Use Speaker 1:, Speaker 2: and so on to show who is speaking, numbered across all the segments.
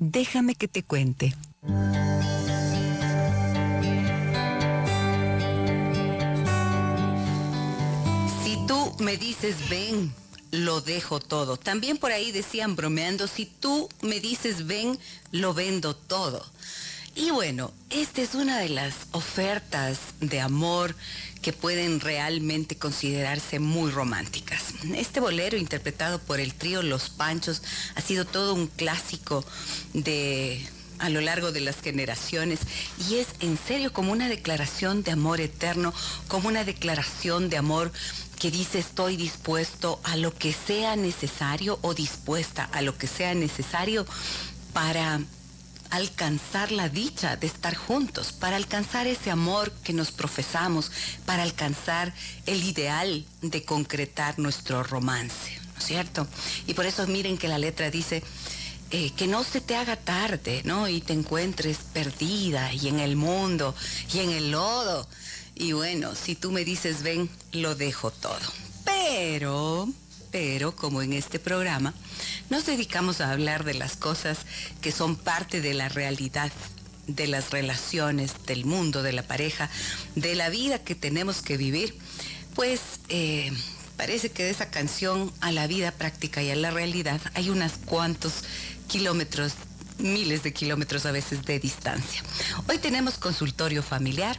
Speaker 1: Déjame que te cuente. Si tú me dices ven, lo dejo todo. También por ahí decían bromeando, si tú me dices ven, lo vendo todo. Y bueno, esta es una de las ofertas de amor que pueden realmente considerarse muy románticas. Este bolero interpretado por el trío Los Panchos ha sido todo un clásico de a lo largo de las generaciones y es en serio como una declaración de amor eterno, como una declaración de amor que dice estoy dispuesto a lo que sea necesario o dispuesta a lo que sea necesario para alcanzar la dicha de estar juntos, para alcanzar ese amor que nos profesamos, para alcanzar el ideal de concretar nuestro romance, ¿no es cierto? Y por eso miren que la letra dice, eh, que no se te haga tarde, ¿no? Y te encuentres perdida y en el mundo y en el lodo. Y bueno, si tú me dices, ven, lo dejo todo. Pero pero como en este programa nos dedicamos a hablar de las cosas que son parte de la realidad de las relaciones, del mundo, de la pareja, de la vida que tenemos que vivir, pues eh, parece que de esa canción a la vida práctica y a la realidad hay unos cuantos kilómetros, miles de kilómetros a veces de distancia. Hoy tenemos consultorio familiar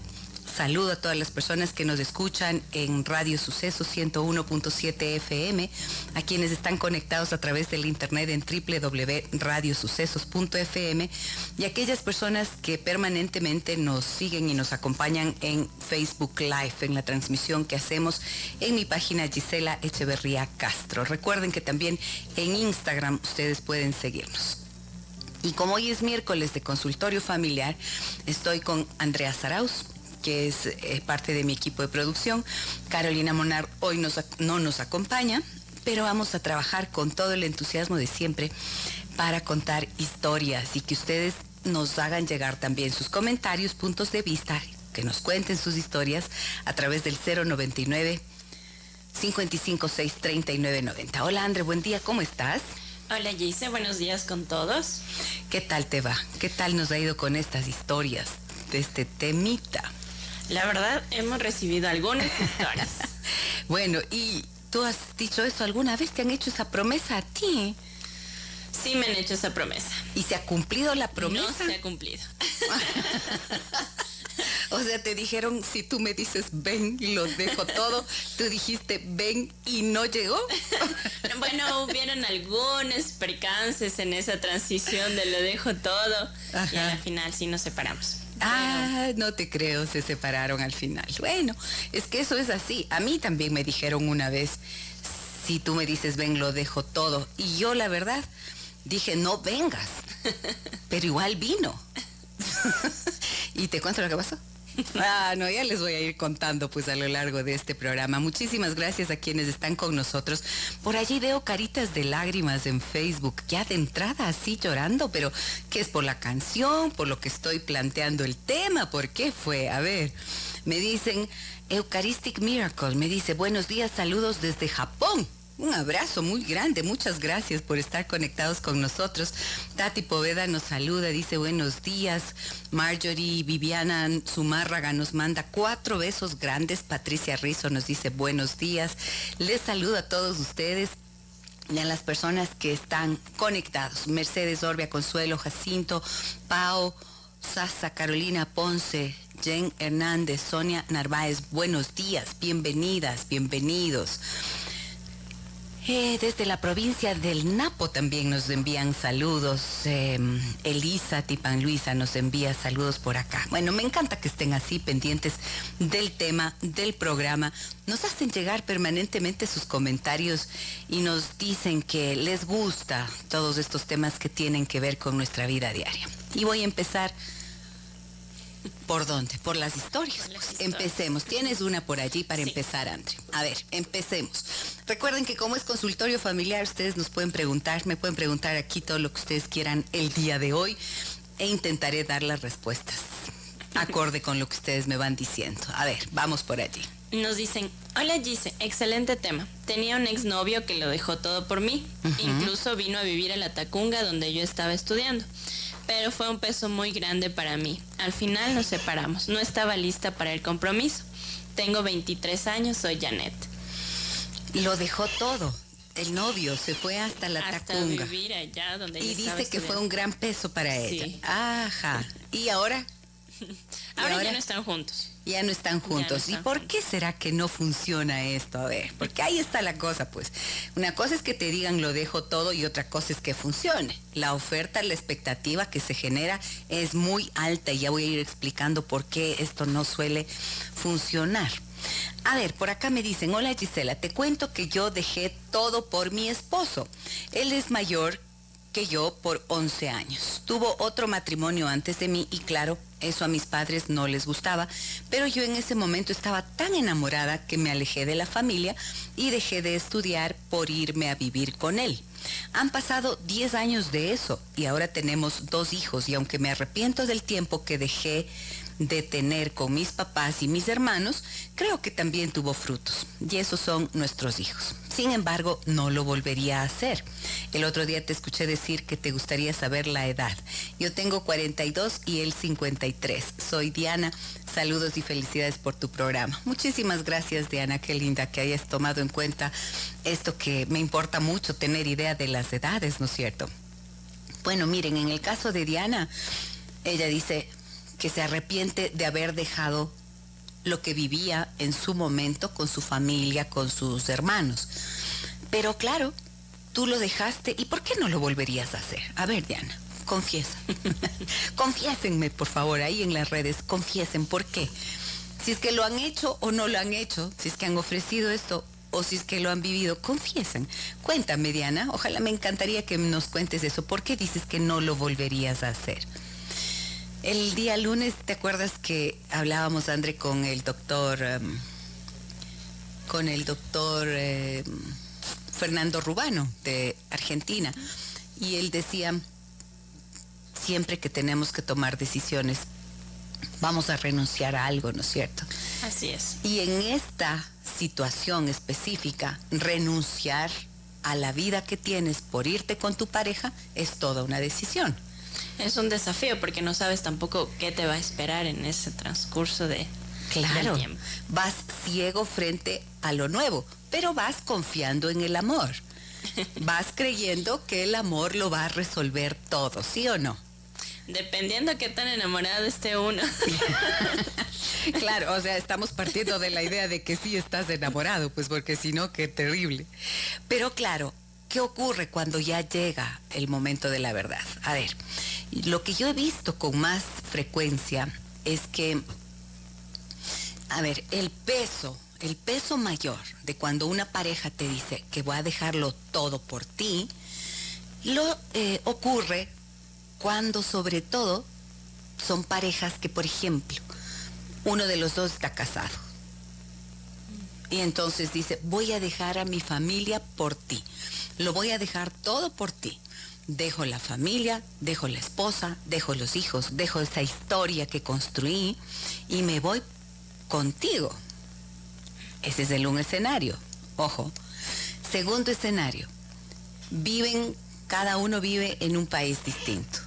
Speaker 1: Saludo a todas las personas que nos escuchan en Radio Suceso 101.7 FM, a quienes están conectados a través del internet en www.radiosucesos.fm y aquellas personas que permanentemente nos siguen y nos acompañan en Facebook Live, en la transmisión que hacemos en mi página Gisela Echeverría Castro. Recuerden que también en Instagram ustedes pueden seguirnos. Y como hoy es miércoles de consultorio familiar, estoy con Andrea Zaraus, que es parte de mi equipo de producción. Carolina Monar hoy no nos acompaña, pero vamos a trabajar con todo el entusiasmo de siempre para contar historias y que ustedes nos hagan llegar también sus comentarios, puntos de vista, que nos cuenten sus historias a través del 099 556 3990. Hola André, buen día, ¿cómo estás?
Speaker 2: Hola Gise, buenos días con todos.
Speaker 1: ¿Qué tal te va? ¿Qué tal nos ha ido con estas historias de este temita?
Speaker 2: La verdad, hemos recibido algunas historias.
Speaker 1: bueno, ¿y tú has dicho eso alguna vez? ¿Te han hecho esa promesa a ti?
Speaker 2: Sí me han hecho esa promesa.
Speaker 1: ¿Y se ha cumplido la promesa?
Speaker 2: No se ha cumplido.
Speaker 1: o sea, te dijeron, si tú me dices ven, lo dejo todo. Tú dijiste ven y no llegó.
Speaker 2: bueno, hubieron algunos percances en esa transición de lo dejo todo. Y al final sí nos separamos.
Speaker 1: Ah, no te creo, se separaron al final. Bueno, es que eso es así. A mí también me dijeron una vez, si tú me dices ven, lo dejo todo. Y yo la verdad dije, no vengas. Pero igual vino. y te cuento lo que pasó. Ah, no, ya les voy a ir contando pues a lo largo de este programa. Muchísimas gracias a quienes están con nosotros. Por allí veo caritas de lágrimas en Facebook, ya de entrada así llorando, pero ¿qué es por la canción? ¿Por lo que estoy planteando el tema? ¿Por qué fue? A ver, me dicen Eucharistic Miracle, me dice buenos días, saludos desde Japón. Un abrazo muy grande, muchas gracias por estar conectados con nosotros. Tati Poveda nos saluda, dice buenos días. Marjorie Viviana Zumárraga nos manda cuatro besos grandes. Patricia Rizzo nos dice buenos días. Les saludo a todos ustedes y a las personas que están conectados. Mercedes Orbia, Consuelo, Jacinto, Pau, Sasa, Carolina Ponce, Jen Hernández, Sonia Narváez, buenos días, bienvenidas, bienvenidos. Eh, desde la provincia del Napo también nos envían saludos. Em, Elisa Tipan Luisa nos envía saludos por acá. Bueno, me encanta que estén así pendientes del tema, del programa. Nos hacen llegar permanentemente sus comentarios y nos dicen que les gusta todos estos temas que tienen que ver con nuestra vida diaria. Y voy a empezar ¿Por dónde? Por las historias. Empecemos. Tienes una por allí para empezar, André. A ver, empecemos. Recuerden que como es consultorio familiar, ustedes nos pueden preguntar, me pueden preguntar aquí todo lo que ustedes quieran el día de hoy e intentaré dar las respuestas acorde con lo que ustedes me van diciendo. A ver, vamos por allí.
Speaker 2: Nos dicen, hola Gise, excelente tema. Tenía un exnovio que lo dejó todo por mí. Incluso vino a vivir a la Tacunga donde yo estaba estudiando. Pero fue un peso muy grande para mí. Al final nos separamos. No estaba lista para el compromiso. Tengo 23 años, soy Janet.
Speaker 1: Lo dejó todo. El novio se fue hasta la
Speaker 2: hasta
Speaker 1: Tacunga.
Speaker 2: vivir allá donde
Speaker 1: y dice que fue un gran peso para ella.
Speaker 2: Sí.
Speaker 1: Ajá. ¿Y ahora?
Speaker 2: Ahora,
Speaker 1: ahora?
Speaker 2: ya no están juntos.
Speaker 1: Ya no están juntos.
Speaker 2: están
Speaker 1: ¿Y por qué será que no funciona esto? A ver, porque ahí está la cosa, pues. Una cosa es que te digan lo dejo todo y otra cosa es que funcione. La oferta, la expectativa que se genera es muy alta y ya voy a ir explicando por qué esto no suele funcionar. A ver, por acá me dicen, hola Gisela, te cuento que yo dejé todo por mi esposo. Él es mayor que yo por 11 años. Tuvo otro matrimonio antes de mí y claro, eso a mis padres no les gustaba, pero yo en ese momento estaba tan enamorada que me alejé de la familia y dejé de estudiar por irme a vivir con él. Han pasado 10 años de eso y ahora tenemos dos hijos y aunque me arrepiento del tiempo que dejé de tener con mis papás y mis hermanos, creo que también tuvo frutos. Y esos son nuestros hijos. Sin embargo, no lo volvería a hacer. El otro día te escuché decir que te gustaría saber la edad. Yo tengo 42 y él 53. Soy Diana. Saludos y felicidades por tu programa. Muchísimas gracias, Diana. Qué linda que hayas tomado en cuenta esto que me importa mucho, tener idea de las edades, ¿no es cierto? Bueno, miren, en el caso de Diana, ella dice, que se arrepiente de haber dejado lo que vivía en su momento con su familia, con sus hermanos. Pero claro, tú lo dejaste y ¿por qué no lo volverías a hacer? A ver, Diana, confiesa. Confiésenme, por favor, ahí en las redes, confiesen por qué. Si es que lo han hecho o no lo han hecho, si es que han ofrecido esto o si es que lo han vivido, confiesen. Cuéntame, Diana, ojalá me encantaría que nos cuentes eso. ¿Por qué dices que no lo volverías a hacer? El día lunes, ¿te acuerdas que hablábamos, André, con el doctor, um, con el doctor eh, Fernando Rubano de Argentina? Y él decía, siempre que tenemos que tomar decisiones, vamos a renunciar a algo, ¿no es cierto?
Speaker 2: Así es.
Speaker 1: Y en esta situación específica, renunciar a la vida que tienes por irte con tu pareja es toda una decisión.
Speaker 2: Es un desafío porque no sabes tampoco qué te va a esperar en ese transcurso de
Speaker 1: Claro,
Speaker 2: del tiempo.
Speaker 1: vas ciego frente a lo nuevo, pero vas confiando en el amor. Vas creyendo que el amor lo va a resolver todo, ¿sí o no?
Speaker 2: Dependiendo qué tan enamorado esté uno.
Speaker 1: Claro, o sea, estamos partiendo de la idea de que sí estás enamorado, pues porque si no, qué terrible. Pero claro, ¿qué ocurre cuando ya llega el momento de la verdad? A ver, lo que yo he visto con más frecuencia es que, a ver, el peso, el peso mayor de cuando una pareja te dice que va a dejarlo todo por ti, lo eh, ocurre cuando sobre todo son parejas que, por ejemplo, uno de los dos está casado. Y entonces dice, voy a dejar a mi familia por ti. Lo voy a dejar todo por ti. Dejo la familia, dejo la esposa, dejo los hijos, dejo esa historia que construí y me voy contigo. Ese es el un escenario. Ojo. Segundo escenario. Viven, cada uno vive en un país distinto.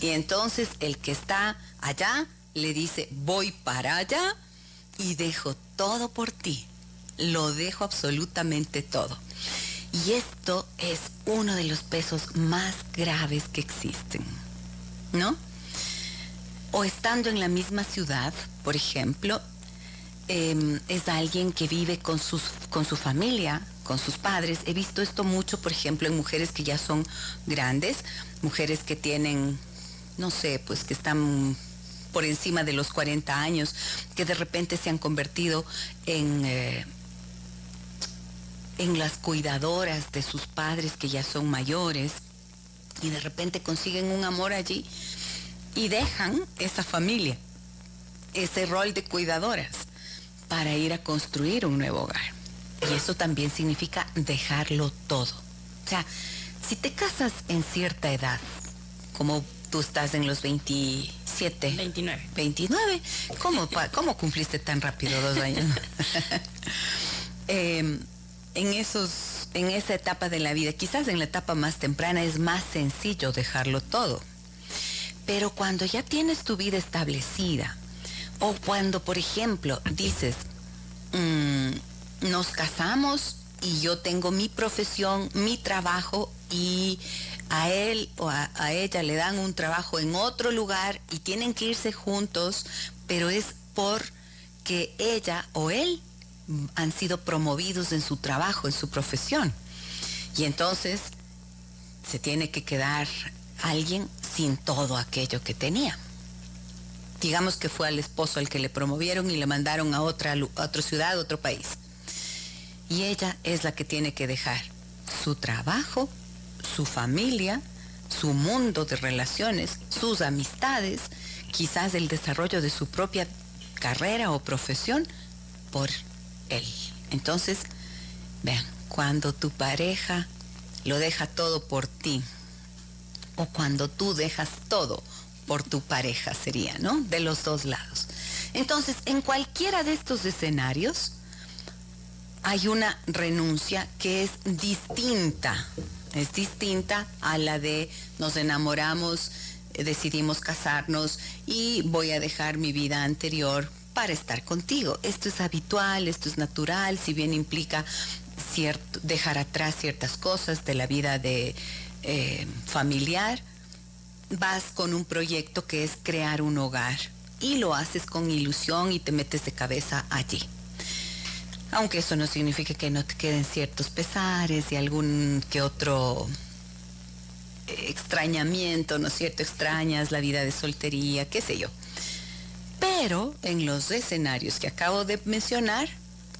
Speaker 1: Y entonces el que está allá le dice, voy para allá y dejo todo por ti. Lo dejo absolutamente todo. Y esto es uno de los pesos más graves que existen, ¿no? O estando en la misma ciudad, por ejemplo, eh, es alguien que vive con, sus, con su familia, con sus padres. He visto esto mucho, por ejemplo, en mujeres que ya son grandes, mujeres que tienen, no sé, pues que están por encima de los 40 años, que de repente se han convertido en, eh, en las cuidadoras de sus padres que ya son mayores y de repente consiguen un amor allí y dejan esa familia, ese rol de cuidadoras para ir a construir un nuevo hogar. Y eso también significa dejarlo todo. O sea, si te casas en cierta edad, como tú estás en los 27.
Speaker 2: 29.
Speaker 1: 29. ¿Cómo, cómo cumpliste tan rápido dos años? Em, en esos en esa etapa de la vida, quizás en la etapa más temprana es más sencillo dejarlo todo. Pero cuando ya tienes tu vida establecida, o cuando, por ejemplo, dices, mm, nos casamos y yo tengo mi profesión, mi trabajo y a él o a, ella le dan un trabajo en otro lugar y tienen que irse juntos, pero es porque ella o él han sido promovidos en su trabajo, en su profesión. Y entonces se tiene que quedar alguien sin todo aquello que tenía. Digamos que fue al esposo al que le promovieron y le mandaron a otra, otra ciudad, a otro país. Y ella es la que tiene que dejar su trabajo, su familia, su mundo de relaciones, sus amistades, quizás el desarrollo de su propia carrera o profesión por él. Entonces, vean, cuando tu pareja lo deja todo por ti, o cuando tú dejas todo por tu pareja sería, ¿no? De los dos lados. Entonces, en cualquiera de estos escenarios hay una renuncia que es distinta, es distinta a la de nos enamoramos, eh, decidimos casarnos y voy a dejar mi vida anterior para estar contigo. Esto es habitual, esto es natural, si bien implica dejar atrás ciertas cosas de la vida de eh, familiar, vas con un proyecto que es crear un hogar y lo haces con ilusión y te metes de cabeza allí. Aunque eso no significa que no te queden ciertos pesares y algún que otro extrañamiento, ¿no es cierto? Extrañas la vida de soltería, qué sé yo. Pero en los escenarios que acabo de mencionar,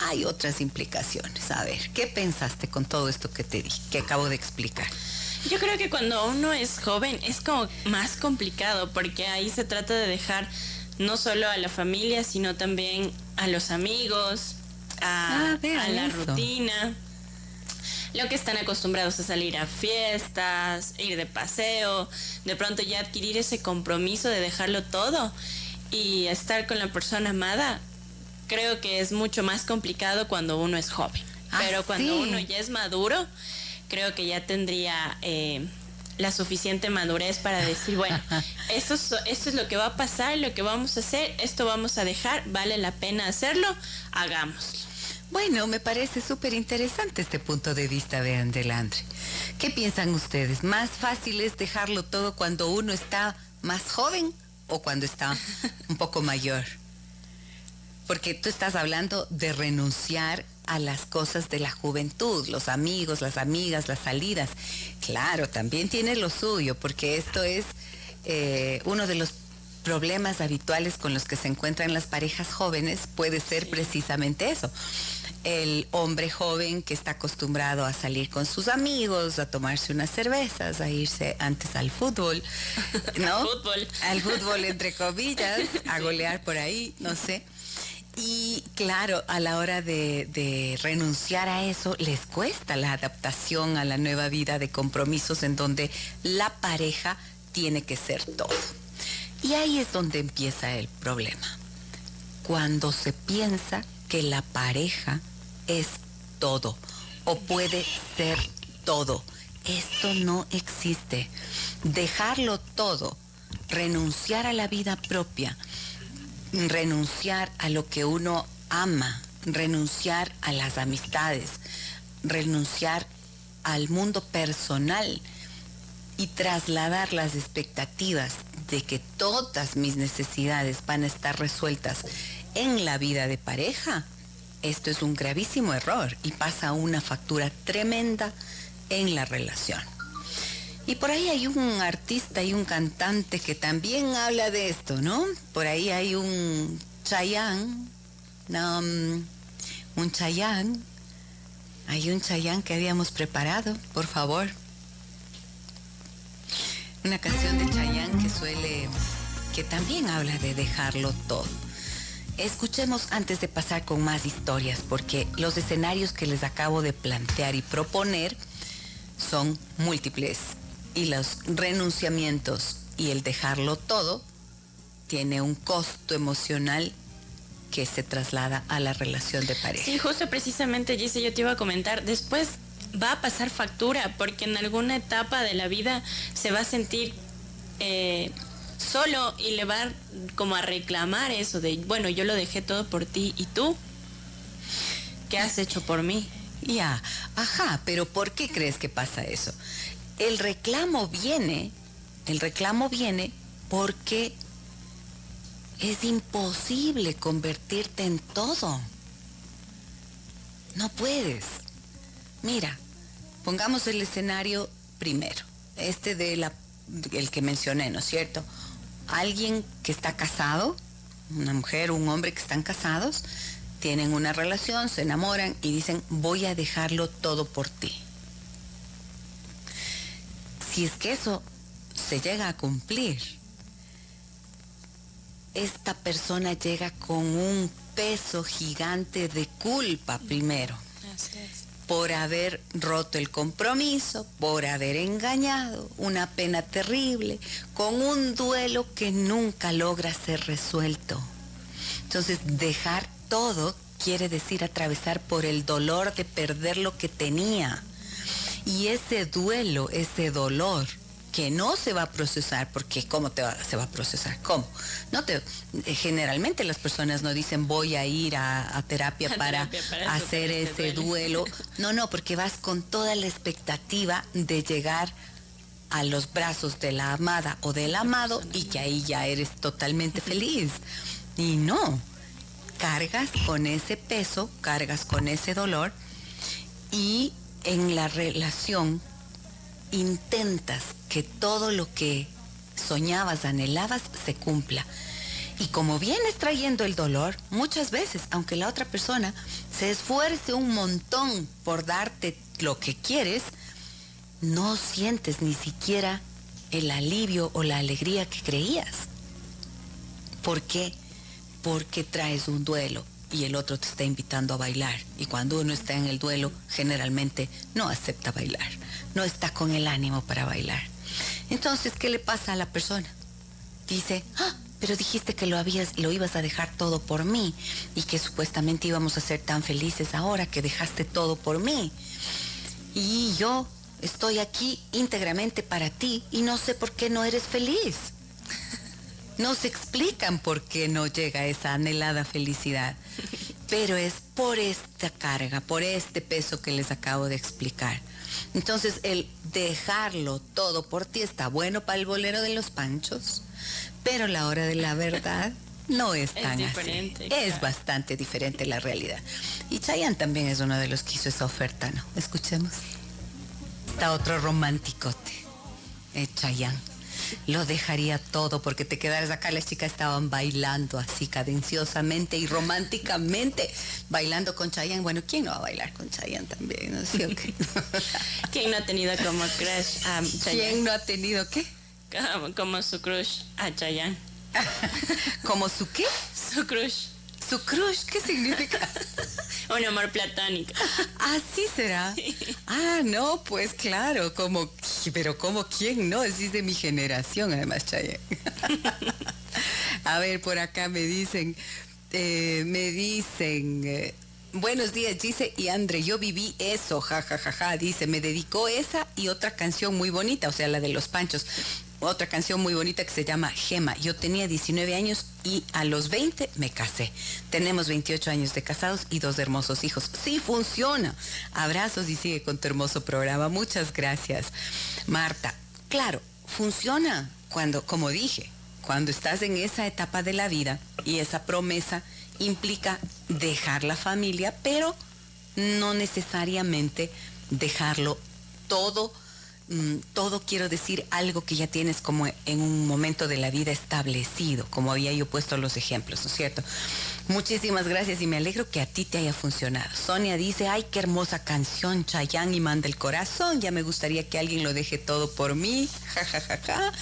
Speaker 1: hay otras implicaciones. A ver, ¿qué pensaste con todo esto que te di, que acabo de explicar?
Speaker 2: Yo creo que cuando uno es joven es como más complicado porque ahí se trata de dejar no solo a la familia, sino también a los amigos, a, ah, la rutina. Lo que están acostumbrados a salir a fiestas, ir de paseo, de pronto ya adquirir ese compromiso de dejarlo todo y estar con la persona amada, creo que es mucho más complicado cuando uno es joven. Ah, Pero cuando uno ya es maduro, creo que ya tendría eh, la suficiente madurez para decir, bueno, esto es, esto es lo que va a pasar, lo que vamos a hacer, esto vamos a dejar, vale la pena hacerlo, hagámoslo.
Speaker 1: Bueno, me parece súper interesante este punto de vista de Andelandre. ¿Qué piensan ustedes? ¿Más fácil es dejarlo todo cuando uno está más joven o cuando está un poco mayor? Porque tú estás hablando de renunciar a las cosas de la juventud, los amigos, las amigas, las salidas. Claro, también tiene lo suyo, porque esto es eh, uno de los problemas habituales con los que se encuentran las parejas jóvenes, puede ser precisamente eso. El hombre joven que está acostumbrado a salir con sus amigos, a tomarse unas cervezas, a irse antes al fútbol, ¿no?
Speaker 2: al fútbol.
Speaker 1: Al fútbol, entre comillas, a golear por ahí, no sé y claro, a la hora de, renunciar a eso, les cuesta la adaptación a la nueva vida de compromisos en donde la pareja tiene que ser todo. Y ahí es donde empieza el problema. Cuando se piensa que la pareja es todo o puede ser todo. Esto no existe. Dejarlo todo, renunciar a la vida propia, renunciar a lo que uno ama, renunciar a las amistades, renunciar al mundo personal y trasladar las expectativas de que todas mis necesidades van a estar resueltas en la vida de pareja, esto es un gravísimo error y pasa una factura tremenda en la relación. Y por ahí hay un artista y un cantante que también habla de esto, ¿no? Por ahí hay un Chayán, um, un Chayán, hay un Chayán que habíamos preparado, por favor. Una canción de Chayán que suele, que también habla de dejarlo todo. Escuchemos antes de pasar con más historias, porque los escenarios que les acabo de plantear y proponer son múltiples y los renunciamientos Y el dejarlo todo tiene un costo emocional que se traslada a la relación de pareja.
Speaker 2: Sí, justo precisamente, Gise, yo te iba a comentar, después va a pasar factura, porque en alguna etapa de la vida se va a sentir eh, solo y le va como a reclamar eso de, bueno, yo lo dejé todo por ti y tú, ¿qué has hecho por mí?
Speaker 1: Ya, ajá, pero ¿por qué crees que pasa eso? El reclamo viene, el reclamo viene porque es imposible convertirte en todo. No puedes. Mira, pongamos el escenario primero, este de la, el que mencioné, ¿no es cierto? Alguien que está casado, una mujer o un hombre que están casados, tienen una relación, se enamoran y dicen, voy a dejarlo todo por ti. Si es que eso se llega a cumplir, esta persona llega con un peso gigante de culpa primero. Por haber roto el compromiso, por haber engañado, una pena terrible, con un duelo que nunca logra ser resuelto. Entonces, dejar todo quiere decir atravesar por el dolor de perder lo que tenía. Y ese duelo, ese dolor que no se va a procesar, porque ¿cómo te se va a procesar? ¿Cómo? No te, eh, generalmente las personas no dicen voy a ir a, terapia, para, hacer ese duelo. No, no, porque vas con toda la expectativa de llegar a los brazos de la amada o del amado y que ahí ya eres totalmente feliz. Y no, cargas con ese peso, cargas con ese dolor y en la relación intentas que todo lo que soñabas, anhelabas, se cumpla. Y como vienes trayendo el dolor, muchas veces, aunque la otra persona se esfuerce un montón por darte lo que quieres, no sientes ni siquiera el alivio o la alegría que creías. ¿Por qué? Porque traes un duelo y el otro te está invitando a bailar. Y cuando uno está en el duelo, generalmente no acepta bailar, no está con el ánimo para bailar. Entonces, ¿qué le pasa a la persona? Dice, ah, pero dijiste que lo, habías, lo ibas a dejar todo por mí y que supuestamente íbamos a ser tan felices ahora que dejaste todo por mí. Y yo estoy aquí íntegramente para ti y no sé por qué no eres feliz. No se explican por qué no llega esa anhelada felicidad, pero es por esta carga, por este peso que les acabo de explicar. Entonces, el dejarlo todo por ti está bueno para el bolero de los panchos, pero la hora de la verdad no es tan así. Es bastante diferente la realidad. Y Chayanne también es uno de los que hizo esa oferta, ¿no? Escuchemos. Está otro románticote, eh, Chayanne lo dejaría todo porque te quedaras acá. Las chicas estaban bailando así cadenciosamente y románticamente, bailando con Chayanne. Bueno, ¿quién no va a bailar con Chayanne también? ¿no?
Speaker 2: ¿Quién no ha tenido como crush a Chayanne?
Speaker 1: ¿Quién no ha tenido qué?
Speaker 2: Como, su crush a Chayanne.
Speaker 1: ¿Como su qué?
Speaker 2: Su crush.
Speaker 1: ¿Su crush qué significa?
Speaker 2: Un amor platónico.
Speaker 1: Así será. Ah, no, pues claro, como, pero como quién no, es de mi generación además, Chayanne. A ver, por acá me dicen, eh, me dicen, eh, buenos días, dice, y André, yo viví eso, jajajaja, ja, ja, ja, dice, me dedicó esa y otra canción muy bonita, o sea, la de los panchos otra canción muy bonita que se llama Gema. Yo tenía 19 años y a los 20 me casé. Tenemos 28 años de casados y dos hermosos hijos. Sí funciona. Abrazos y sigue con tu hermoso programa. Muchas gracias. Marta, claro, funciona cuando, como dije, cuando estás en esa etapa de la vida y esa promesa implica dejar la familia, pero no necesariamente dejarlo todo Mm, todo quiero decir algo que ya tienes como en un momento de la vida establecido, como había yo puesto los ejemplos, ¿no es cierto? Muchísimas gracias y me alegro que a ti te haya funcionado. Sonia dice, ay, qué hermosa canción, Chayán y manda el corazón, ya me gustaría que alguien lo deje todo por mí, ja, ja, ja, ja.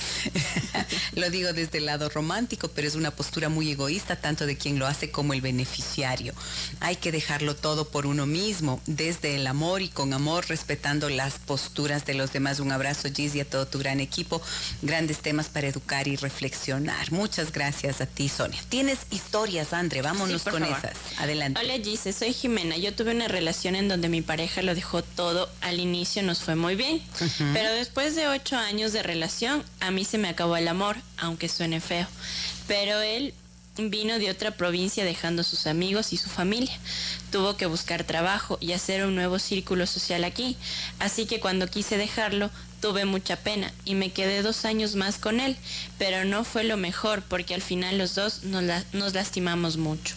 Speaker 1: lo digo desde el lado romántico, pero es una postura muy egoísta, tanto de quien lo hace como el beneficiario. Hay que dejarlo todo por uno mismo, desde el amor y con amor, respetando las posturas de los demás. Un abrazo, Giz, y a todo tu gran equipo. Grandes temas para educar y reflexionar. Muchas gracias a ti, Sonia. Tienes historias, Andre, vámonos con esas. Adelante.
Speaker 2: Hola, Giz, soy Jimena. Yo tuve una relación en donde mi pareja lo dejó todo. Al inicio nos fue muy bien, pero después de ocho años de relación, a mí se me acabó el amor, aunque suene feo. Pero él vino de otra provincia dejando sus amigos y su familia. Tuvo que buscar trabajo y hacer un nuevo círculo social aquí. Así que cuando quise dejarlo, tuve mucha pena y me quedé dos años más con él. Pero no fue lo mejor porque al final los dos nos, nos lastimamos mucho.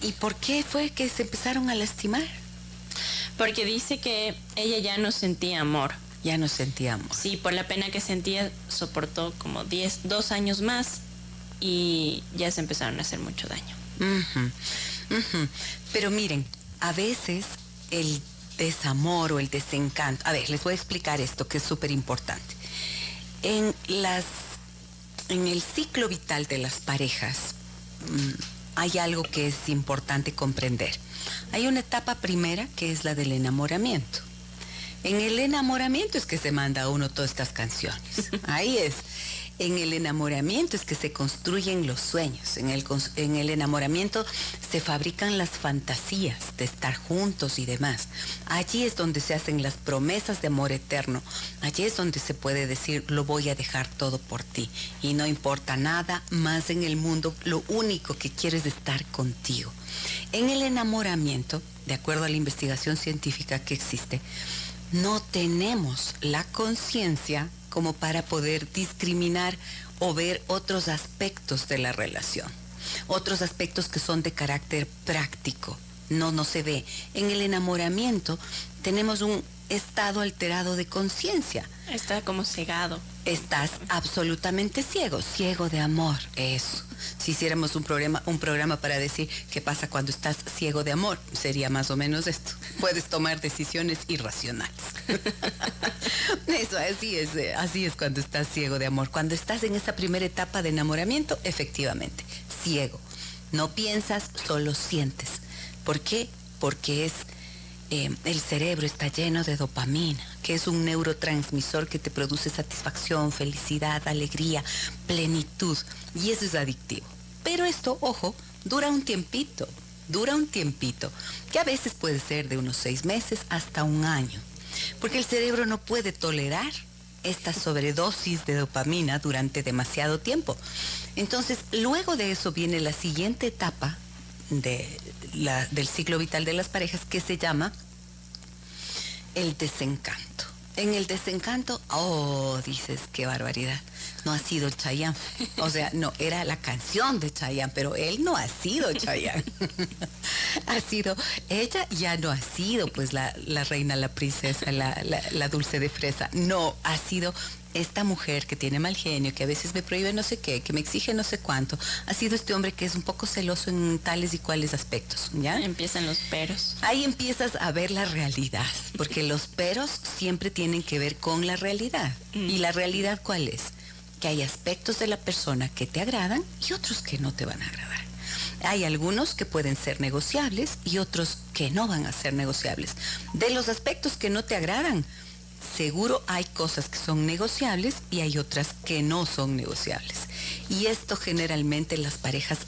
Speaker 1: ¿Y por qué fue que se empezaron a lastimar?
Speaker 2: Porque dice que ella ya no sentía amor.
Speaker 1: Ya no sentía amor.
Speaker 2: Sí, por la pena que sentía, soportó como diez, dos años más y ya se empezaron a hacer mucho daño.
Speaker 1: Pero miren, a veces el desamor o el desencanto, a ver, les voy a explicar esto que es súper importante. En las en el ciclo vital de las parejas mm, hay algo que es importante comprender. Hay una etapa primera que es la del enamoramiento. En el enamoramiento es que se manda a uno todas estas canciones. Ahí es. En el enamoramiento es que se construyen los sueños. En el, en el enamoramiento se fabrican las fantasías de estar juntos y demás. Allí es donde se hacen las promesas de amor eterno. Allí es donde se puede decir, lo voy a dejar todo por ti. Y no importa nada más en el mundo, lo único que quiero es estar contigo. En el enamoramiento, de acuerdo a la investigación científica que existe, no tenemos la conciencia como para poder discriminar o ver otros aspectos de la relación, otros aspectos que son de carácter práctico. No, no se ve. En el enamoramiento tenemos un estado alterado de conciencia.
Speaker 2: Está como cegado.
Speaker 1: Estás absolutamente ciego, ciego de amor, eso. Si hiciéramos un programa, un programa para decir qué pasa cuando estás ciego de amor, sería más o menos esto. Puedes tomar decisiones irracionales. Eso, así es, eh, así es cuando estás ciego de amor. Cuando estás en esa primera etapa de enamoramiento, efectivamente, ciego. No piensas, solo sientes. ¿Por qué? Porque es eh, el cerebro está lleno de dopamina, que es un neurotransmisor que te produce satisfacción, felicidad, alegría, plenitud, y eso es adictivo. Pero esto, ojo, dura un tiempito, dura un tiempito, que a veces puede ser de unos seis meses hasta un año, porque el cerebro no puede tolerar esta sobredosis de dopamina durante demasiado tiempo. Entonces, luego de eso viene la siguiente etapa del ciclo vital de las parejas que se llama el desencanto. En el desencanto, oh, dices, qué barbaridad. No ha sido Chayanne. O sea, no, era la canción de Chayanne, pero él no ha sido Chayanne. ha sido, ella ya no ha sido pues la, reina, la princesa, la, la dulce de fresa. No, ha sido esta mujer que tiene mal genio, que a veces me prohíbe no sé qué, que me exige no sé cuánto, ha sido este hombre que es un poco celoso en tales y cuales aspectos, ¿ya?
Speaker 2: Empiezan los peros.
Speaker 1: Ahí empiezas a ver la realidad, porque los peros siempre tienen que ver con la realidad. Mm. ¿Y la realidad cuál es? Que hay aspectos de la persona que te agradan y otros que no te van a agradar. Hay algunos que pueden ser negociables y otros que no van a ser negociables. De los aspectos que no te agradan, seguro hay cosas que son negociables y hay otras que no son negociables. Y esto generalmente las parejas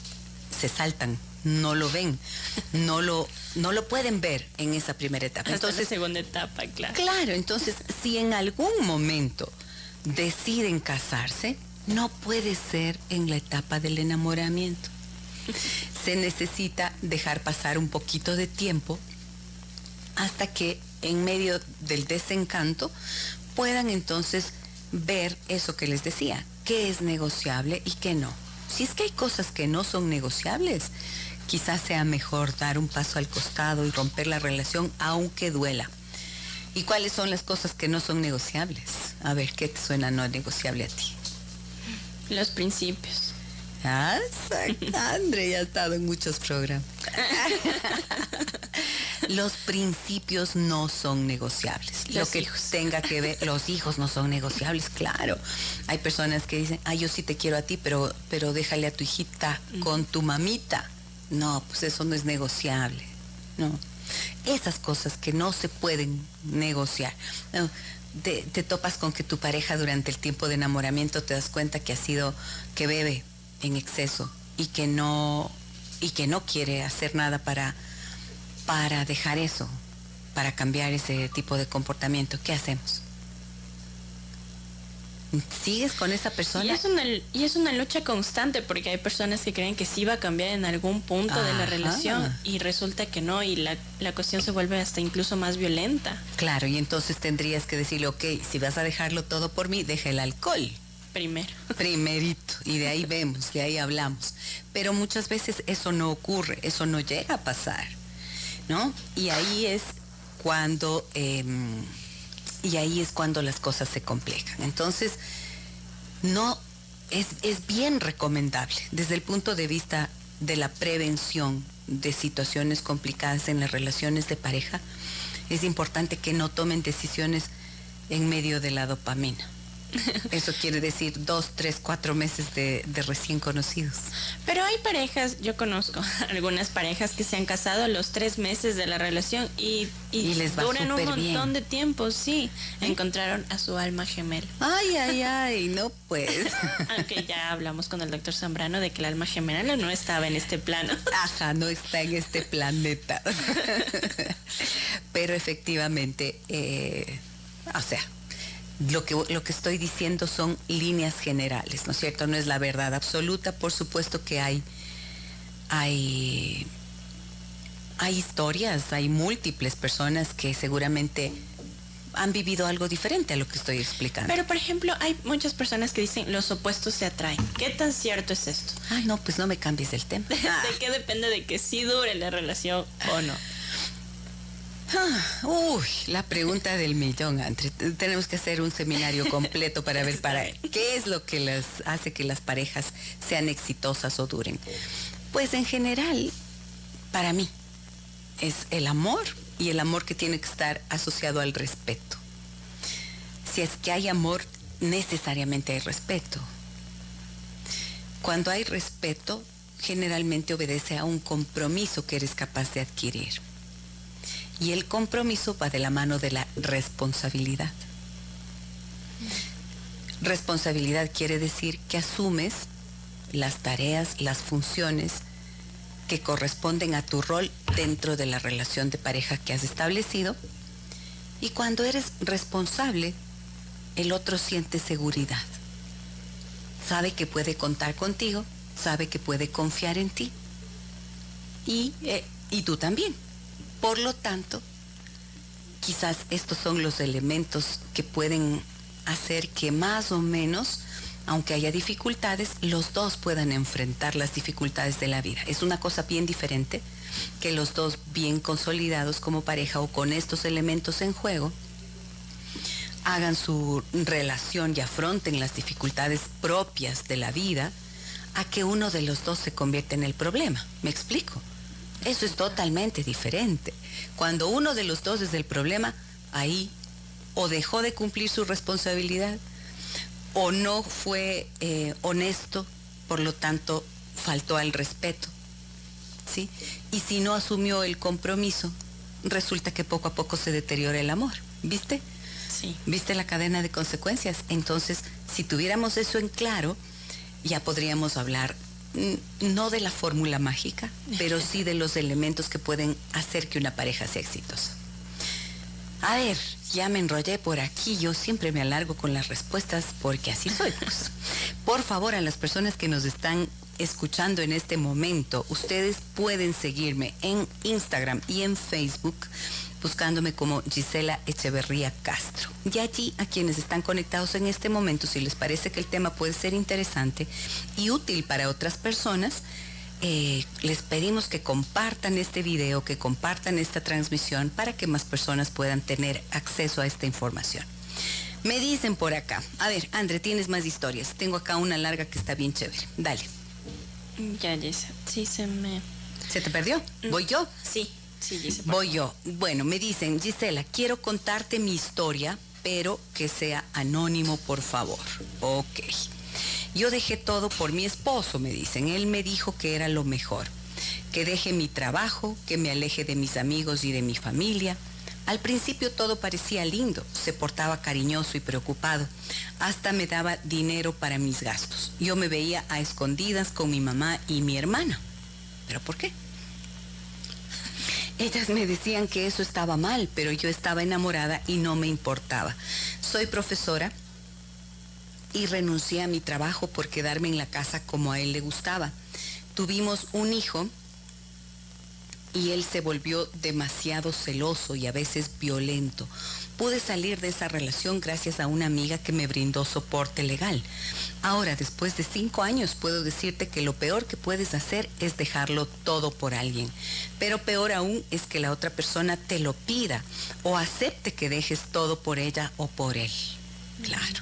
Speaker 1: se saltan, no lo ven, no lo, no lo pueden ver en esa primera etapa.
Speaker 2: entonces, segunda etapa, claro.
Speaker 1: Claro, entonces si en algún momento deciden casarse, no puede ser en la etapa del enamoramiento. Se necesita dejar pasar un poquito de tiempo hasta que en medio del desencanto puedan entonces ver eso que les decía, qué es negociable y qué no. Si es que hay cosas que no son negociables, quizás sea mejor dar un paso al costado y romper la relación aunque duela. ¿Y cuáles son las cosas que no son negociables? A ver, ¿qué te suena no negociable a ti?
Speaker 2: Los principios.
Speaker 1: Ah, André ya ha estado en muchos programas. Los principios no son negociables. Lo que tenga que ver, los hijos no son negociables, claro. Hay personas que dicen, ah, yo sí te quiero a ti, pero, pero déjale a tu hijita con tu mamita. No, pues eso no es negociable. No. Esas cosas que no se pueden negociar. te, topas con que tu pareja durante el tiempo de enamoramiento te das cuenta que ha sido, que bebe en exceso y que no, y que no quiere hacer nada para, para dejar eso, para cambiar ese tipo de comportamiento. ¿Qué hacemos? ¿Sigues con esa persona?
Speaker 2: Y es, una, y es una lucha constante porque hay personas que creen que sí va a cambiar en algún punto de la relación y resulta que no y la, la, cuestión se vuelve hasta incluso más violenta.
Speaker 1: Claro, y entonces tendrías que decirle, ok, si vas a dejarlo todo por mí, deja el alcohol.
Speaker 2: Primero.
Speaker 1: Primerito, y de ahí vemos, de ahí hablamos. Pero muchas veces eso no ocurre, eso no llega a pasar, ¿no? Y ahí es cuando... Em, y ahí es cuando las cosas se complican. Entonces, no es, es bien recomendable desde el punto de vista de la prevención de situaciones complicadas en las relaciones de pareja, es importante que no tomen decisiones en medio de la dopamina. Eso quiere decir dos, tres, cuatro meses de, recién conocidos.
Speaker 2: Pero hay parejas, yo conozco algunas parejas que se han casado los tres meses de la relación y, les duran un montón de tiempo, sí. ¿Eh? Encontraron a su alma gemela.
Speaker 1: Ay, ay, ay, no pues.
Speaker 2: Aunque ya hablamos con el doctor Zambrano de que el alma gemela no estaba en este plano.
Speaker 1: Ajá, no está en este planeta. Pero efectivamente, eh, o sea, lo que, lo que estoy diciendo son líneas generales, ¿no es cierto? No es la verdad absoluta, por supuesto que hay, hay, hay historias, hay múltiples personas que seguramente han vivido algo diferente a lo que estoy explicando.
Speaker 2: Pero, por ejemplo, hay muchas personas que dicen los opuestos se atraen. ¿Qué tan cierto es esto?
Speaker 1: Ay, no, pues no me cambies el tema.
Speaker 2: ¿De qué depende de que sí dure la relación o no?
Speaker 1: Ah, uy, la pregunta del millón, Andre. Tenemos que hacer un seminario completo para ver para qué es lo que les hace que las parejas sean exitosas o duren. Pues en general, para mí, es el amor y el amor que tiene que estar asociado al respeto. Si es que hay amor, necesariamente hay respeto. Cuando hay respeto, generalmente obedece a un compromiso que eres capaz de adquirir. Y el compromiso va de la mano de la responsabilidad. Responsabilidad quiere decir que asumes las tareas, las funciones que corresponden a tu rol dentro de la relación de pareja que has establecido. Y cuando eres responsable, el otro siente seguridad. Sabe que puede contar contigo, sabe que puede confiar en ti. Y, eh, y tú también. Por lo tanto, quizás estos son los elementos que pueden hacer que más o menos, aunque haya dificultades, los dos puedan enfrentar las dificultades de la vida. Es una cosa bien diferente que los dos bien consolidados como pareja o con estos elementos en juego hagan su relación y afronten las dificultades propias de la vida a que uno de los dos se convierta en el problema. ¿Me explico? Eso es totalmente diferente. Cuando uno de los dos es el problema, ahí o dejó de cumplir su responsabilidad o no fue eh, honesto, por lo tanto faltó al respeto. ¿sí? Y si no asumió el compromiso, resulta que poco a poco se deteriora el amor. ¿Viste?
Speaker 2: Sí.
Speaker 1: ¿Viste la cadena de consecuencias? Entonces, si tuviéramos eso en claro, ya podríamos hablar no de la fórmula mágica, pero sí de los elementos que pueden hacer que una pareja sea exitosa. A ver, ya me enrollé por aquí, yo siempre me alargo con las respuestas porque así soy. Pues. Por favor, a las personas que nos están escuchando en este momento, ustedes pueden seguirme en Instagram y en Facebook buscándome como Gisela Echeverría Castro. Y allí a quienes están conectados en este momento, si les parece que el tema puede ser interesante y útil para otras personas, eh, les pedimos que compartan este video, que compartan esta transmisión para que más personas puedan tener acceso a esta información. Me dicen por acá, a ver, André, tienes más historias. Tengo acá una larga que está bien chévere. Dale.
Speaker 2: Ya, Gisela, sí se me...
Speaker 1: ¿Se te perdió? ¿Voy yo?
Speaker 2: Sí. Sí, Gisela.
Speaker 1: Voy yo. Bueno, me dicen, Gisela, quiero contarte mi historia, pero que sea anónimo, por favor. Ok. Yo dejé todo por mi esposo, me dicen. Él me dijo que era lo mejor. Que deje mi trabajo, que me aleje de mis amigos y de mi familia. Al principio todo parecía lindo, se portaba cariñoso y preocupado, hasta me daba dinero para mis gastos. Yo me veía a escondidas con mi mamá y mi hermana. ¿Pero por qué? Ellas me decían que eso estaba mal, pero yo estaba enamorada y no me importaba. Soy profesora y renuncié a mi trabajo por quedarme en la casa como a él le gustaba. Tuvimos un hijo y él se volvió demasiado celoso y a veces violento. Pude salir de esa relación gracias a una amiga que me brindó soporte legal. Ahora, después de cinco años, puedo decirte que lo peor que puedes hacer es dejarlo todo por alguien. Pero peor aún es que la otra persona te lo pida o acepte que dejes todo por ella o por él. Claro.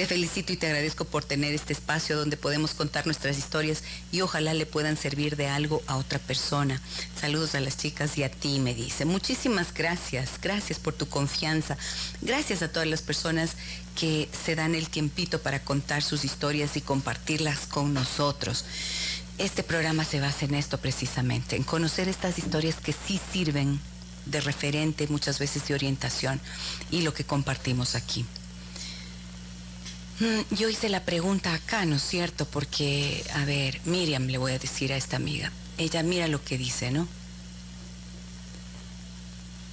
Speaker 1: Te felicito y te agradezco por tener este espacio donde podemos contar nuestras historias y ojalá le puedan servir de algo a otra persona. Saludos a las chicas y a ti, me dice. Muchísimas gracias, gracias por tu confianza. Gracias a todas las personas que se dan el tiempito para contar sus historias y compartirlas con nosotros. Este programa se basa en esto precisamente, en conocer estas historias que sí sirven de referente, muchas veces de orientación, y lo que compartimos aquí. Mm, yo hice la pregunta acá, ¿no es cierto? Porque, a ver, Miriam le voy a decir a esta amiga. Ella mira lo que dice, ¿no?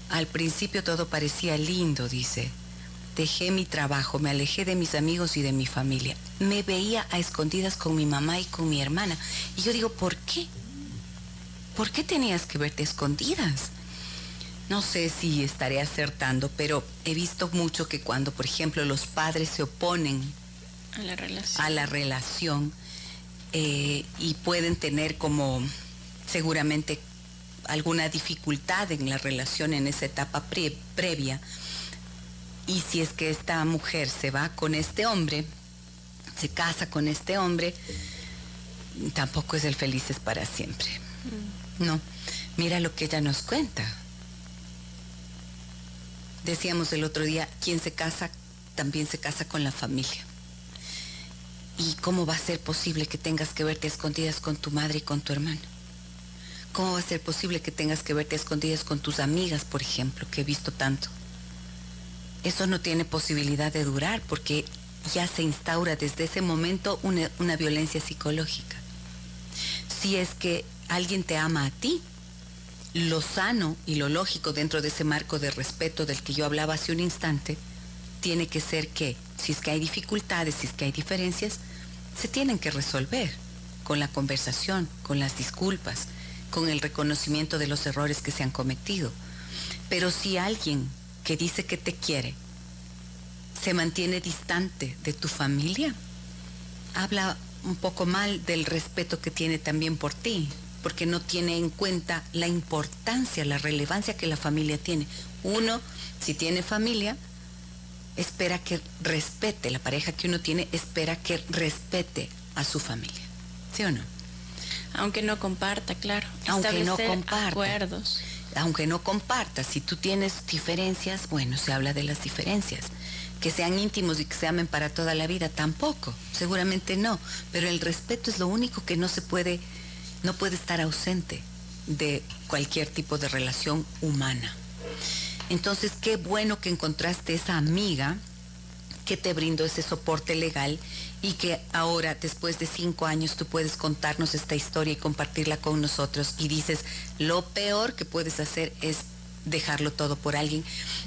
Speaker 1: Al principio todo parecía lindo, dice. Dejé mi trabajo, me alejé de mis amigos y de mi familia. Me veía a escondidas con mi mamá y con mi hermana. Y yo digo, ¿por qué? ¿Por qué tenías que verte escondidas? No sé si estaré acertando, pero he visto mucho que cuando, por ejemplo, los padres se oponen
Speaker 2: a la relación,
Speaker 1: a la relación eh, y pueden tener como seguramente alguna dificultad en la relación en esa etapa previa, y si es que esta mujer se va con este hombre, se casa con este hombre, tampoco es el felices para siempre. Mm. No, mira lo que ella nos cuenta Decíamos el otro día, quien se casa también se casa con la familia. ¿Y cómo va a ser posible que tengas que verte escondidas con tu madre y con tu hermano? ¿Cómo va a ser posible que tengas que verte escondidas con tus amigas, por ejemplo, que he visto tanto? Eso no tiene posibilidad de durar porque ya se instaura desde ese momento una, una violencia psicológica. Si es que alguien te ama a ti, lo sano y lo lógico dentro de ese marco de respeto del que yo hablaba hace un instante, tiene que ser que, si es que hay dificultades, si es que hay diferencias, se tienen que resolver con la conversación, con las disculpas, con el reconocimiento de los errores que se han cometido. Pero si alguien que dice que te quiere se mantiene distante de tu familia, habla un poco mal del respeto que tiene también por ti, porque no tiene en cuenta la importancia, la relevancia que la familia tiene. Uno, si tiene familia, espera que respete, la pareja que uno tiene espera que respete a su familia. ¿Sí o no?
Speaker 2: Aunque no comparta, claro.
Speaker 1: Aunque no comparta.
Speaker 2: Acuerdos.
Speaker 1: Aunque no comparta, si tú tienes diferencias, bueno, se habla de las diferencias. Que sean íntimos y que se amen para toda la vida, tampoco. Seguramente no. Pero el respeto es lo único que no se puede no puede estar ausente de cualquier tipo de relación humana. Entonces, qué bueno que encontraste esa amiga que te brindó ese soporte legal y que ahora, después de cinco años, tú puedes contarnos esta historia y compartirla con nosotros. Y dices, lo peor que puedes hacer es dejarlo todo por alguien.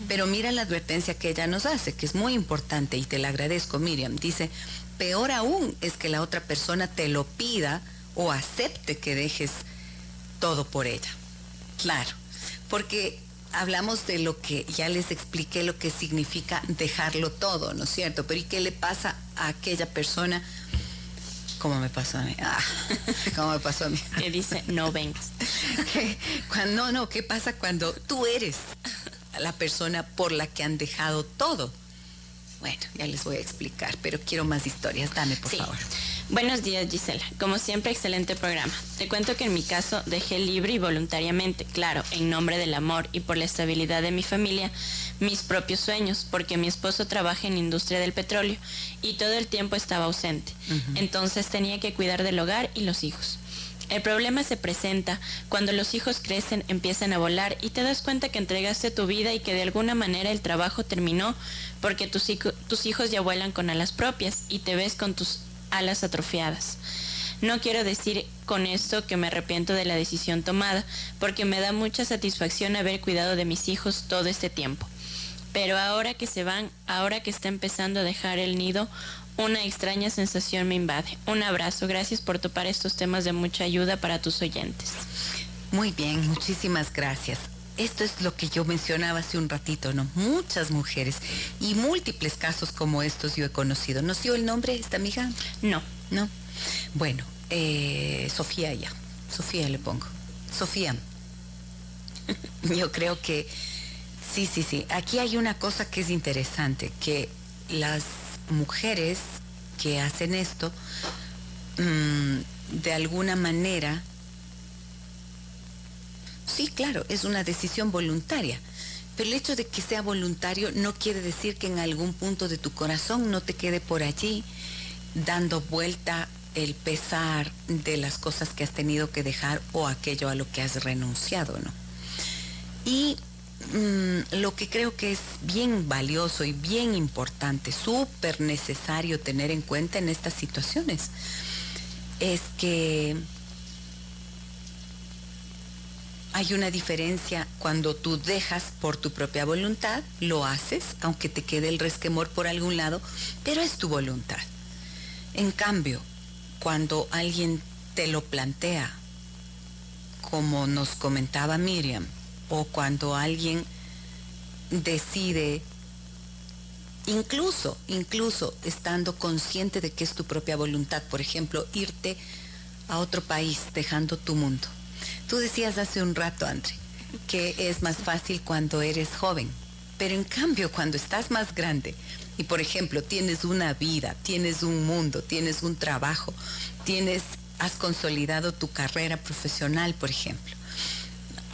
Speaker 1: Pero mira la advertencia que ella nos hace, que es muy importante y te la agradezco, Miriam. Dice, peor aún es que la otra persona te lo pida o acepte que dejes todo por ella. Claro, porque hablamos de lo que ya les expliqué lo que significa dejarlo todo, ¿no es cierto? Pero ¿y qué le pasa a aquella persona? ¿Cómo me pasó a mí? Ah, ¿Cómo me pasó a mí?
Speaker 2: Que dice no vengas.
Speaker 1: cuando, no, no, ¿qué pasa cuando tú eres la persona por la que han dejado todo? Bueno, ya les voy a explicar, pero quiero más historias. Dame, por favor.
Speaker 2: Buenos días Gisela, como siempre excelente programa. Te cuento que en mi caso dejé libre y voluntariamente, claro, en nombre del amor y por la estabilidad de mi familia, mis propios sueños, porque mi esposo trabaja en industria del petróleo y todo el tiempo estaba ausente. Entonces tenía que cuidar del hogar y los hijos. El problema se presenta cuando los hijos crecen, empiezan a volar y te das cuenta que entregaste tu vida y que de alguna manera el trabajo terminó porque tus, tus hijos ya vuelan con alas propias y te ves con tus alas atrofiadas. No quiero decir con esto que me arrepiento de la decisión tomada, porque me da mucha satisfacción haber cuidado de mis hijos todo este tiempo. Pero ahora que se van, ahora que está empezando a dejar el nido, una extraña sensación me invade. Un abrazo, gracias por topar estos temas de mucha ayuda para tus oyentes.
Speaker 1: Muy bien, muchísimas gracias. Esto es lo que yo mencionaba hace un ratito, ¿no? Muchas mujeres y múltiples casos como estos yo he conocido. ¿Nos dio el nombre esta amiga?
Speaker 2: No.
Speaker 1: ¿No? Bueno, eh, Sofía ya. Sofía le pongo. Sofía. yo creo que sí, sí, sí. Aquí hay una cosa que es interesante, que las mujeres que hacen esto, mm, de alguna manera, sí, claro, es una decisión voluntaria. Pero el hecho de que sea voluntario no quiere decir que en algún punto de tu corazón no te quede por allí dando vuelta el pesar de las cosas que has tenido que dejar o aquello a lo que has renunciado, ¿no? Y mm, lo que creo que es bien valioso y bien importante, súper necesario tener en cuenta en estas situaciones, es que hay una diferencia cuando tú dejas por tu propia voluntad, lo haces, aunque te quede el resquemor por algún lado, pero es tu voluntad. En cambio, cuando alguien te lo plantea, como nos comentaba Miriam, o cuando alguien decide, incluso, incluso estando consciente de que es tu propia voluntad, por ejemplo, irte a otro país dejando tu mundo Tú decías hace un rato, André, que es más fácil cuando eres joven, pero en cambio cuando estás más grande y por ejemplo tienes una vida, tienes un mundo, tienes un trabajo, tienes, has consolidado tu carrera profesional, por ejemplo.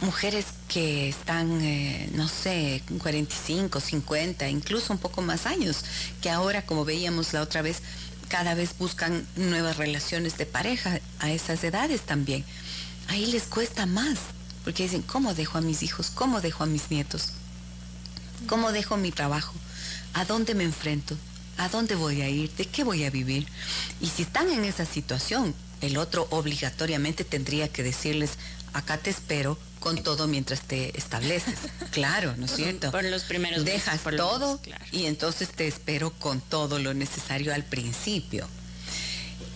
Speaker 1: Mujeres que están, eh, no sé, 45, 50, incluso un poco más años, que ahora, como veíamos la otra vez, cada vez buscan nuevas relaciones de pareja a esas edades también ahí les cuesta más, porque dicen, ¿cómo dejo a mis hijos? ¿Cómo dejo a mis nietos? ¿Cómo dejo mi trabajo? ¿A dónde me enfrento? ¿A dónde voy a ir? ¿De qué voy a vivir? Y si están en esa situación, el otro obligatoriamente tendría que decirles, acá te espero con todo mientras te estableces. Claro, ¿no es cierto?
Speaker 2: Por los primeros
Speaker 1: Dejas todo y entonces te espero con todo lo necesario al principio.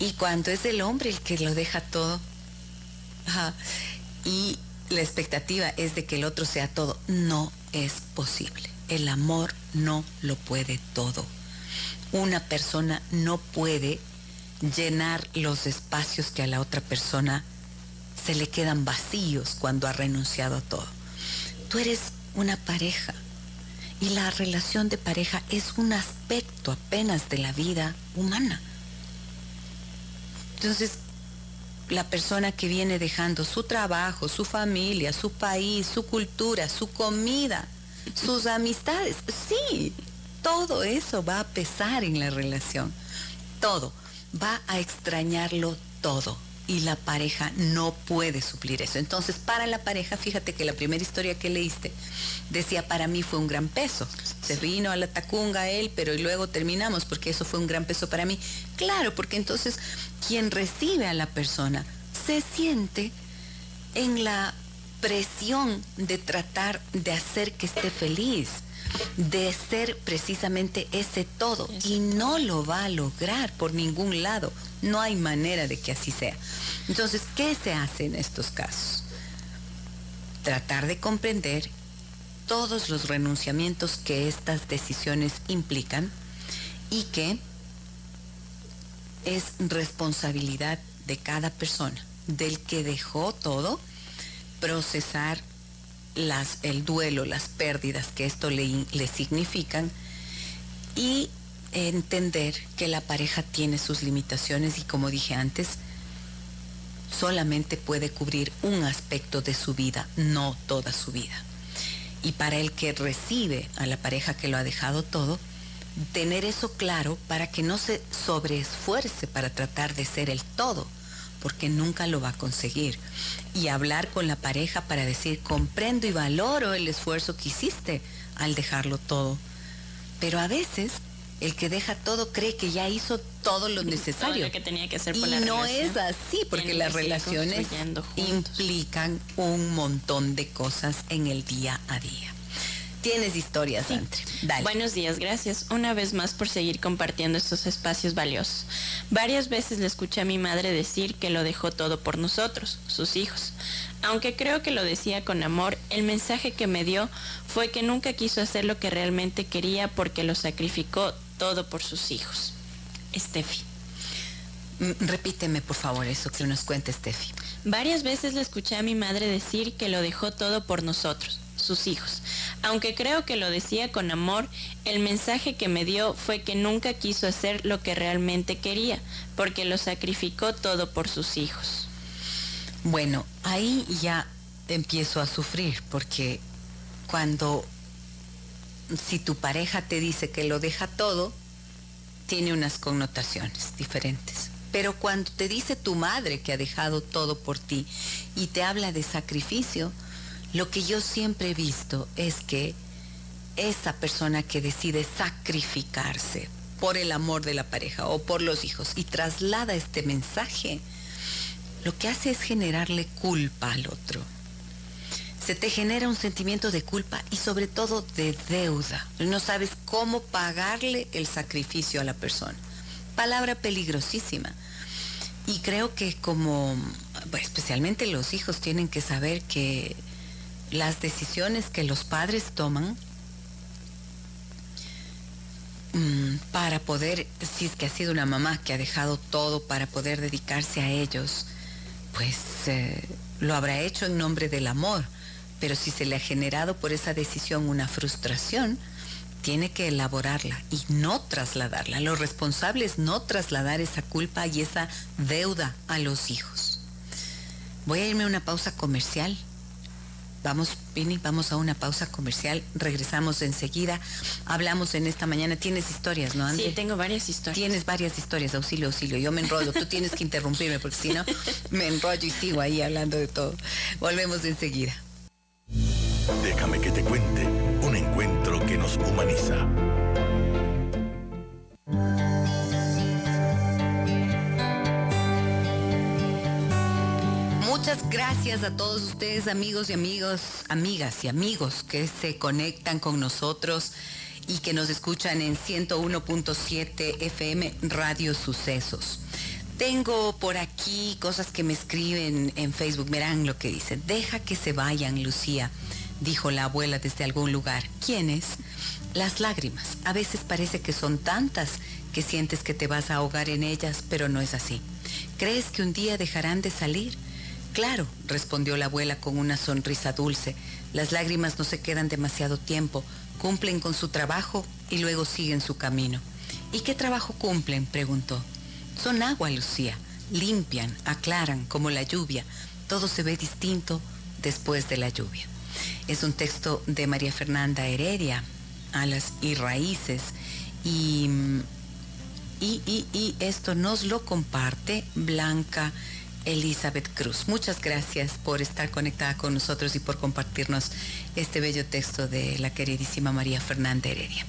Speaker 1: Y cuando es el hombre el que lo deja todo, y la expectativa es de que el otro sea todo. No es posible. El amor no lo puede todo. Una persona no puede llenar los espacios que a la otra persona se le quedan vacíos cuando ha renunciado a todo. Tú eres una pareja y la relación de pareja es un aspecto apenas de la vida humana. Entonces, la persona que viene dejando su trabajo, su familia, su país, su cultura, su comida, sus amistades. Sí, todo eso va a pesar en la relación. Todo. Va a extrañarlo todo. Y la pareja no puede suplir eso. Entonces, para la pareja, fíjate que la primera historia que leíste decía, para mí fue un gran peso. Se vino a la tacunga él, pero luego terminamos porque eso fue un gran peso para mí. Claro, porque entonces quien recibe a la persona se siente en la presión de tratar de hacer que esté feliz, de ser precisamente ese todo. Y no lo va a lograr por ningún lado. No hay manera de que así sea. Entonces, ¿qué se hace en estos casos? Tratar de comprender todos los renunciamientos que estas decisiones implican y que es responsabilidad de cada persona, del que dejó todo, procesar las, el duelo, las pérdidas que esto le, le significan y entender que la pareja tiene sus limitaciones y como dije antes, solamente puede cubrir un aspecto de su vida, no toda su vida. Y para el que recibe a la pareja que lo ha dejado todo, tener eso claro para que no se sobreesfuerce para tratar de ser el todo, porque nunca lo va a conseguir. Y hablar con la pareja para decir, comprendo y valoro el esfuerzo que hiciste al dejarlo todo. Pero a veces el que deja todo cree que ya hizo todo lo necesario.
Speaker 2: que tenía que hacer
Speaker 1: y no es así, porque las relaciones implican un montón de cosas en el día a día. Tienes historias, sí.
Speaker 2: Buenos días, gracias una vez más por seguir compartiendo estos espacios valiosos. Varias veces le escuché a mi madre decir que lo dejó todo por nosotros, sus hijos. Aunque creo que lo decía con amor, el mensaje que me dio fue que nunca quiso hacer lo que realmente quería porque lo sacrificó todo por sus hijos. Steffi.
Speaker 1: Mm, repíteme, por favor, eso que nos cuente Steffi.
Speaker 2: Varias veces le escuché a mi madre decir que lo dejó todo por nosotros, sus hijos. Aunque creo que lo decía con amor, el mensaje que me dio fue que nunca quiso hacer lo que realmente quería, porque lo sacrificó todo por sus hijos.
Speaker 1: Bueno, ahí ya empiezo a sufrir, porque cuando si tu pareja te dice que lo deja todo, tiene unas connotaciones diferentes. Pero cuando te dice tu madre que ha dejado todo por ti y te habla de sacrificio, lo que yo siempre he visto es que esa persona que decide sacrificarse por el amor de la pareja o por los hijos y traslada este mensaje, lo que hace es generarle culpa al otro se te genera un sentimiento de culpa y sobre todo de deuda. No sabes cómo pagarle el sacrificio a la persona. Palabra peligrosísima. Y creo que como, especialmente los hijos tienen que saber que las decisiones que los padres toman mm, para poder, si es que ha sido una mamá que ha dejado todo para poder dedicarse a ellos, pues eh, lo habrá hecho en nombre del amor pero si se le ha generado por esa decisión una frustración, tiene que elaborarla y no trasladarla. Lo responsable es no trasladar esa culpa y esa deuda a los hijos. Voy a irme a una pausa comercial. Vamos, Pini, vamos a una pausa comercial. Regresamos enseguida. Hablamos en esta mañana. Tienes historias, ¿no,
Speaker 2: Sí, tengo varias historias.
Speaker 1: Tienes varias historias. Auxilio, auxilio. Yo me enrollo. Tú tienes que interrumpirme porque si no, me enrollo y sigo ahí hablando de todo. Volvemos enseguida.
Speaker 3: Déjame que te cuente un encuentro que nos humaniza.
Speaker 1: Muchas gracias a todos ustedes, amigos y amigos, amigas y amigos que se conectan con nosotros y que nos escuchan en 101.7 FM Radio Sucesos. Tengo por aquí cosas que me escriben en Facebook. Verán lo que dice. Deja que se vayan, Lucía, dijo la abuela desde algún lugar. ¿Quiénes? Las lágrimas. A veces parece que son tantas que sientes que te vas a ahogar en ellas, pero no es así. ¿Crees que un día dejarán de salir? Claro, respondió la abuela con una sonrisa dulce. Las lágrimas no se quedan demasiado tiempo, cumplen con su trabajo y luego siguen su camino. ¿Y qué trabajo cumplen? preguntó. Son agua, Lucía. Limpian, aclaran, como la lluvia. Todo se ve distinto después de la lluvia. Es un texto de María Fernanda Heredia, Alas y Raíces. Y, y, y esto nos lo comparte Blanca Elizabeth Cruz. Muchas gracias por estar conectada con nosotros y por compartirnos este bello texto de la queridísima María Fernanda Heredia.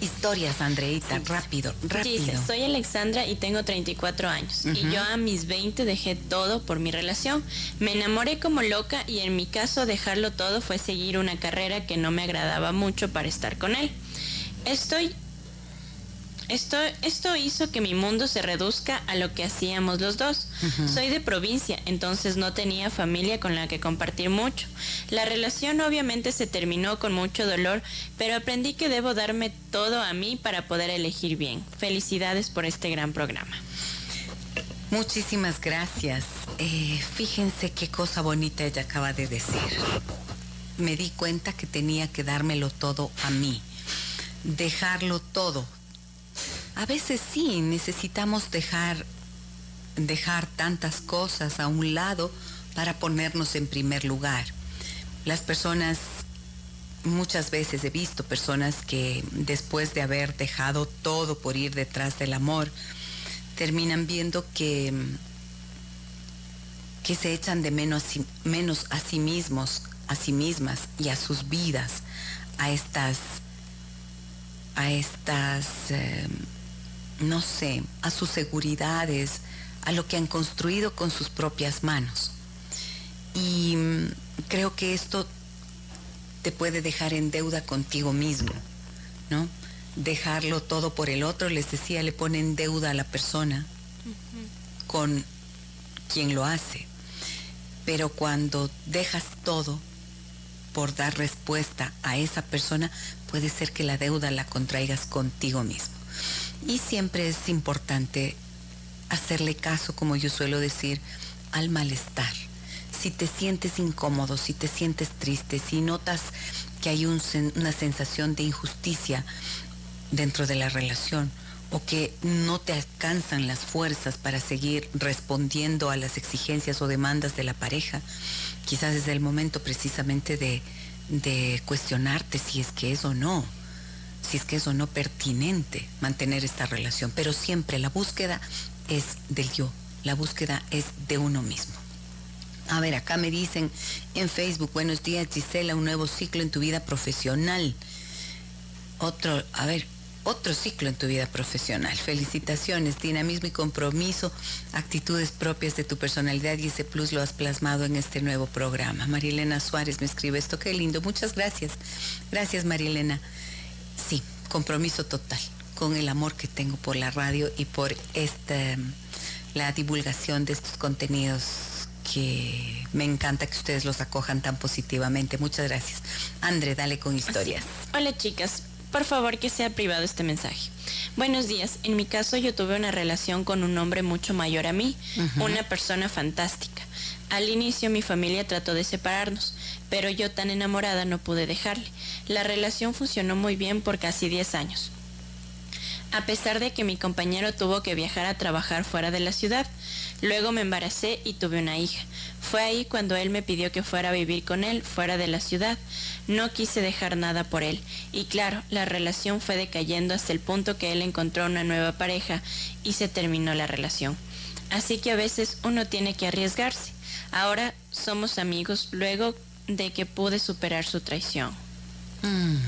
Speaker 1: Historias, Andreita, rápido, rápido.
Speaker 2: Dice, soy Alexandra y tengo 34 años. Y yo a mis 20 dejé todo por mi relación. Me enamoré como loca y en mi caso dejarlo todo fue seguir una carrera que no me agradaba mucho para estar con él. Estoy esto, esto hizo que mi mundo se reduzca a lo que hacíamos los dos. Soy de provincia, entonces no tenía familia con la que compartir mucho. La relación obviamente se terminó con mucho dolor, pero aprendí que debo darme todo a mí para poder elegir bien. Felicidades por este gran programa.
Speaker 1: Muchísimas gracias. Eh, fíjense qué cosa bonita ella acaba de decir. Me di cuenta que tenía que dármelo todo a mí, dejarlo todo a veces sí necesitamos dejar, dejar tantas cosas a un lado para ponernos en primer lugar. Las personas, muchas veces he visto personas que después de haber dejado todo por ir detrás del amor, terminan viendo que, que se echan de menos, menos a sí mismos, a sí mismas y a sus vidas, a estas, a estas, eh, no sé, a sus seguridades, a lo que han construido con sus propias manos. Y mm, creo que esto te puede dejar en deuda contigo mismo, ¿no? Dejarlo todo por el otro, les decía, le pone en deuda a la persona con quien lo hace. Pero cuando dejas todo por dar respuesta a esa persona, puede ser que la deuda la contraigas contigo mismo. Y siempre es importante hacerle caso, como yo suelo decir, al malestar. Si te sientes incómodo, si te sientes triste, si notas que hay una sensación de injusticia dentro de la relación o que no te alcanzan las fuerzas para seguir respondiendo a las exigencias o demandas de la pareja, quizás es el momento precisamente de, de cuestionarte si es que es o no si es que es o no pertinente mantener esta relación, pero siempre la búsqueda es del yo, la búsqueda es de uno mismo. A ver, acá me dicen en Facebook, buenos días Gisela, un nuevo ciclo en tu vida profesional. Otro, a ver, otro ciclo en tu vida profesional. Felicitaciones, dinamismo y compromiso, actitudes propias de tu personalidad y ese plus lo has plasmado en este nuevo programa. Marilena Suárez me escribe esto, qué lindo, muchas gracias. Gracias Marilena. Sí, compromiso total con el amor que tengo por la radio y por esta, la divulgación de estos contenidos que me encanta que ustedes los acojan tan positivamente. Muchas gracias. André, dale con historias.
Speaker 2: Hola chicas, por favor que sea privado este mensaje. Buenos días, en mi caso yo tuve una relación con un hombre mucho mayor a mí, una persona fantástica. Al inicio mi familia trató de separarnos, pero yo tan enamorada no pude dejarle. La relación funcionó muy bien por casi 10 años. A pesar de que mi compañero tuvo que viajar a trabajar fuera de la ciudad, luego me embaracé y tuve una hija. Fue ahí cuando él me pidió que fuera a vivir con él fuera de la ciudad. No quise dejar nada por él. Y claro, la relación fue decayendo hasta el punto que él encontró una nueva pareja y se terminó la relación. Así que a veces uno tiene que arriesgarse. Ahora somos amigos luego de que pude superar su traición.
Speaker 1: Mm.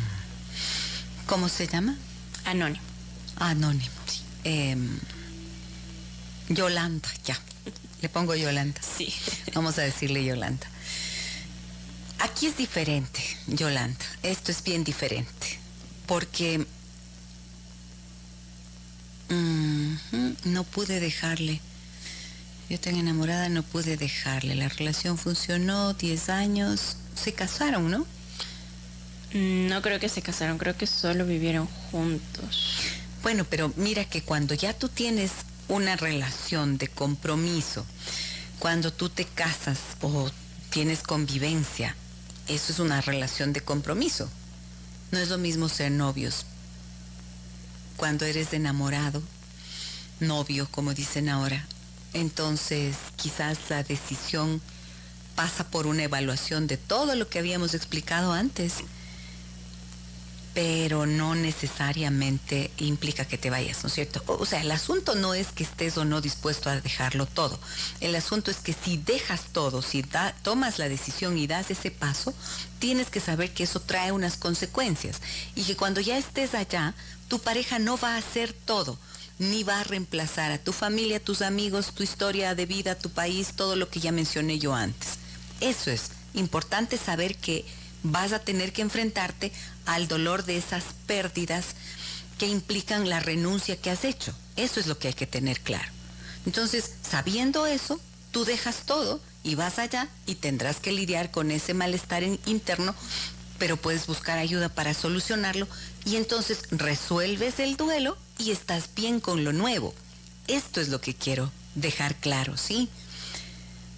Speaker 1: ¿Cómo se llama?
Speaker 2: Anónimo.
Speaker 1: Anónimo. Em, Yolanda, ya. Le pongo Yolanda.
Speaker 2: Sí.
Speaker 1: Vamos a decirle Yolanda. Aquí es diferente, Yolanda. Esto es bien diferente. Porque no pude dejarle yo tan enamorada no pude dejarle. La relación funcionó 10 años. Se casaron, ¿no?
Speaker 2: Mm, no creo que se casaron, creo que solo vivieron juntos.
Speaker 1: Bueno, pero mira que cuando ya tú tienes una relación de compromiso, cuando tú te casas o tienes convivencia, eso es una relación de compromiso. No es lo mismo ser novios. Cuando eres enamorado, novio, como dicen ahora, entonces quizás la decisión pasa por una evaluación de todo lo que habíamos explicado antes, pero no necesariamente implica que te vayas, ¿no es cierto? O sea, el asunto no es que estés o no dispuesto a dejarlo todo. El asunto es que si dejas todo, si tomas la decisión y das ese paso, tienes que saber que eso trae unas consecuencias y que cuando ya estés allá, tu pareja no va a hacer todo ni va a reemplazar a tu familia, tus amigos, tu historia de vida, tu país, todo lo que ya mencioné yo antes. Eso es importante saber que vas a tener que enfrentarte al dolor de esas pérdidas que implican la renuncia que has hecho. Eso es lo que hay que tener claro. Entonces, sabiendo eso, tú dejas todo y vas allá y tendrás que lidiar con ese malestar interno, pero puedes buscar ayuda para solucionarlo y entonces resuelves el duelo y estás bien con lo nuevo. Esto es lo que quiero dejar claro, ¿sí?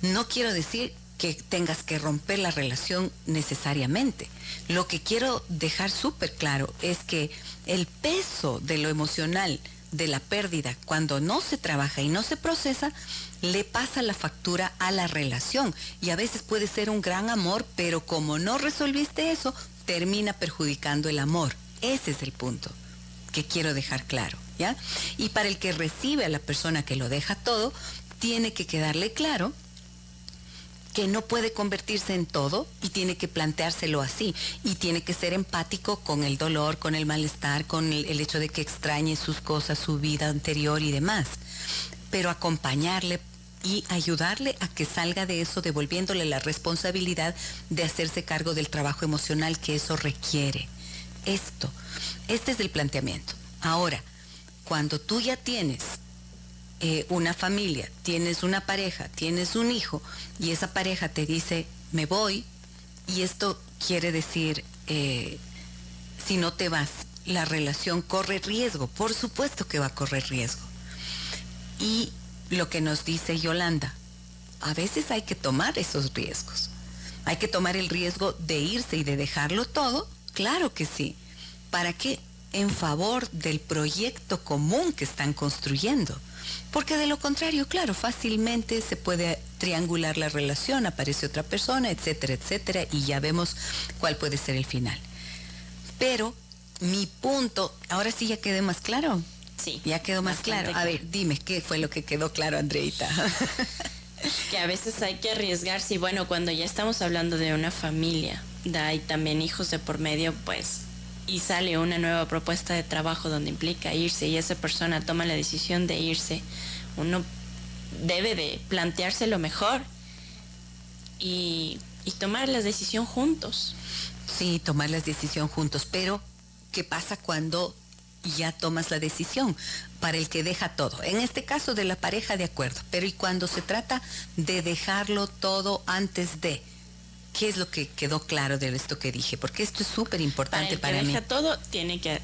Speaker 1: No quiero decir que tengas que romper la relación necesariamente. Lo que quiero dejar súper claro es que el peso de lo emocional de la pérdida, cuando no se trabaja y no se procesa, le pasa la factura a la relación. Y a veces puede ser un gran amor, pero como no resolviste eso, termina perjudicando el amor. Ese es el punto que quiero dejar claro, ¿ya? Y para el que recibe a la persona que lo deja todo, tiene que quedarle claro que no puede convertirse en todo y tiene que planteárselo así y tiene que ser empático con el dolor, con el malestar, con el, hecho de que extrañe sus cosas, su vida anterior y demás, pero acompañarle y ayudarle a que salga de eso devolviéndole la responsabilidad de hacerse cargo del trabajo emocional que eso requiere. Esto, este es el planteamiento. Ahora, cuando tú ya tienes eh, una familia, tienes una pareja, tienes un hijo y esa pareja te dice, me voy, y esto quiere decir, eh, si no te vas, la relación corre riesgo, por supuesto que va a correr riesgo. Y lo que nos dice Yolanda, a veces hay que tomar esos riesgos. Hay que tomar el riesgo de irse y de dejarlo todo, claro que sí. ¿Para qué? En favor del proyecto común que están construyendo. Porque de lo contrario, claro, fácilmente se puede triangular la relación, aparece otra persona, etcétera, etcétera, y ya vemos cuál puede ser el final. Pero mi punto, ahora sí ya quedé más claro.
Speaker 2: Sí.
Speaker 1: Ya quedó más claro. A ver, dime, ¿qué fue lo que quedó claro, Andreita?
Speaker 2: que a veces hay que arriesgarse y bueno, cuando ya estamos hablando de una familia, hay también hijos de por medio, pues y sale una nueva propuesta de trabajo donde implica irse y esa persona toma la decisión de irse, uno debe de plantearse lo mejor y, y tomar la decisión juntos.
Speaker 1: Sí, tomar la decisión juntos, pero ¿qué pasa cuando ya tomas la decisión? Para el que deja todo. En este caso de la pareja, de acuerdo, pero ¿y cuando se trata de dejarlo todo antes de? ¿Qué es lo que quedó claro de esto que dije? Porque esto es súper importante para,
Speaker 2: el
Speaker 1: que
Speaker 2: deja todo, tiene que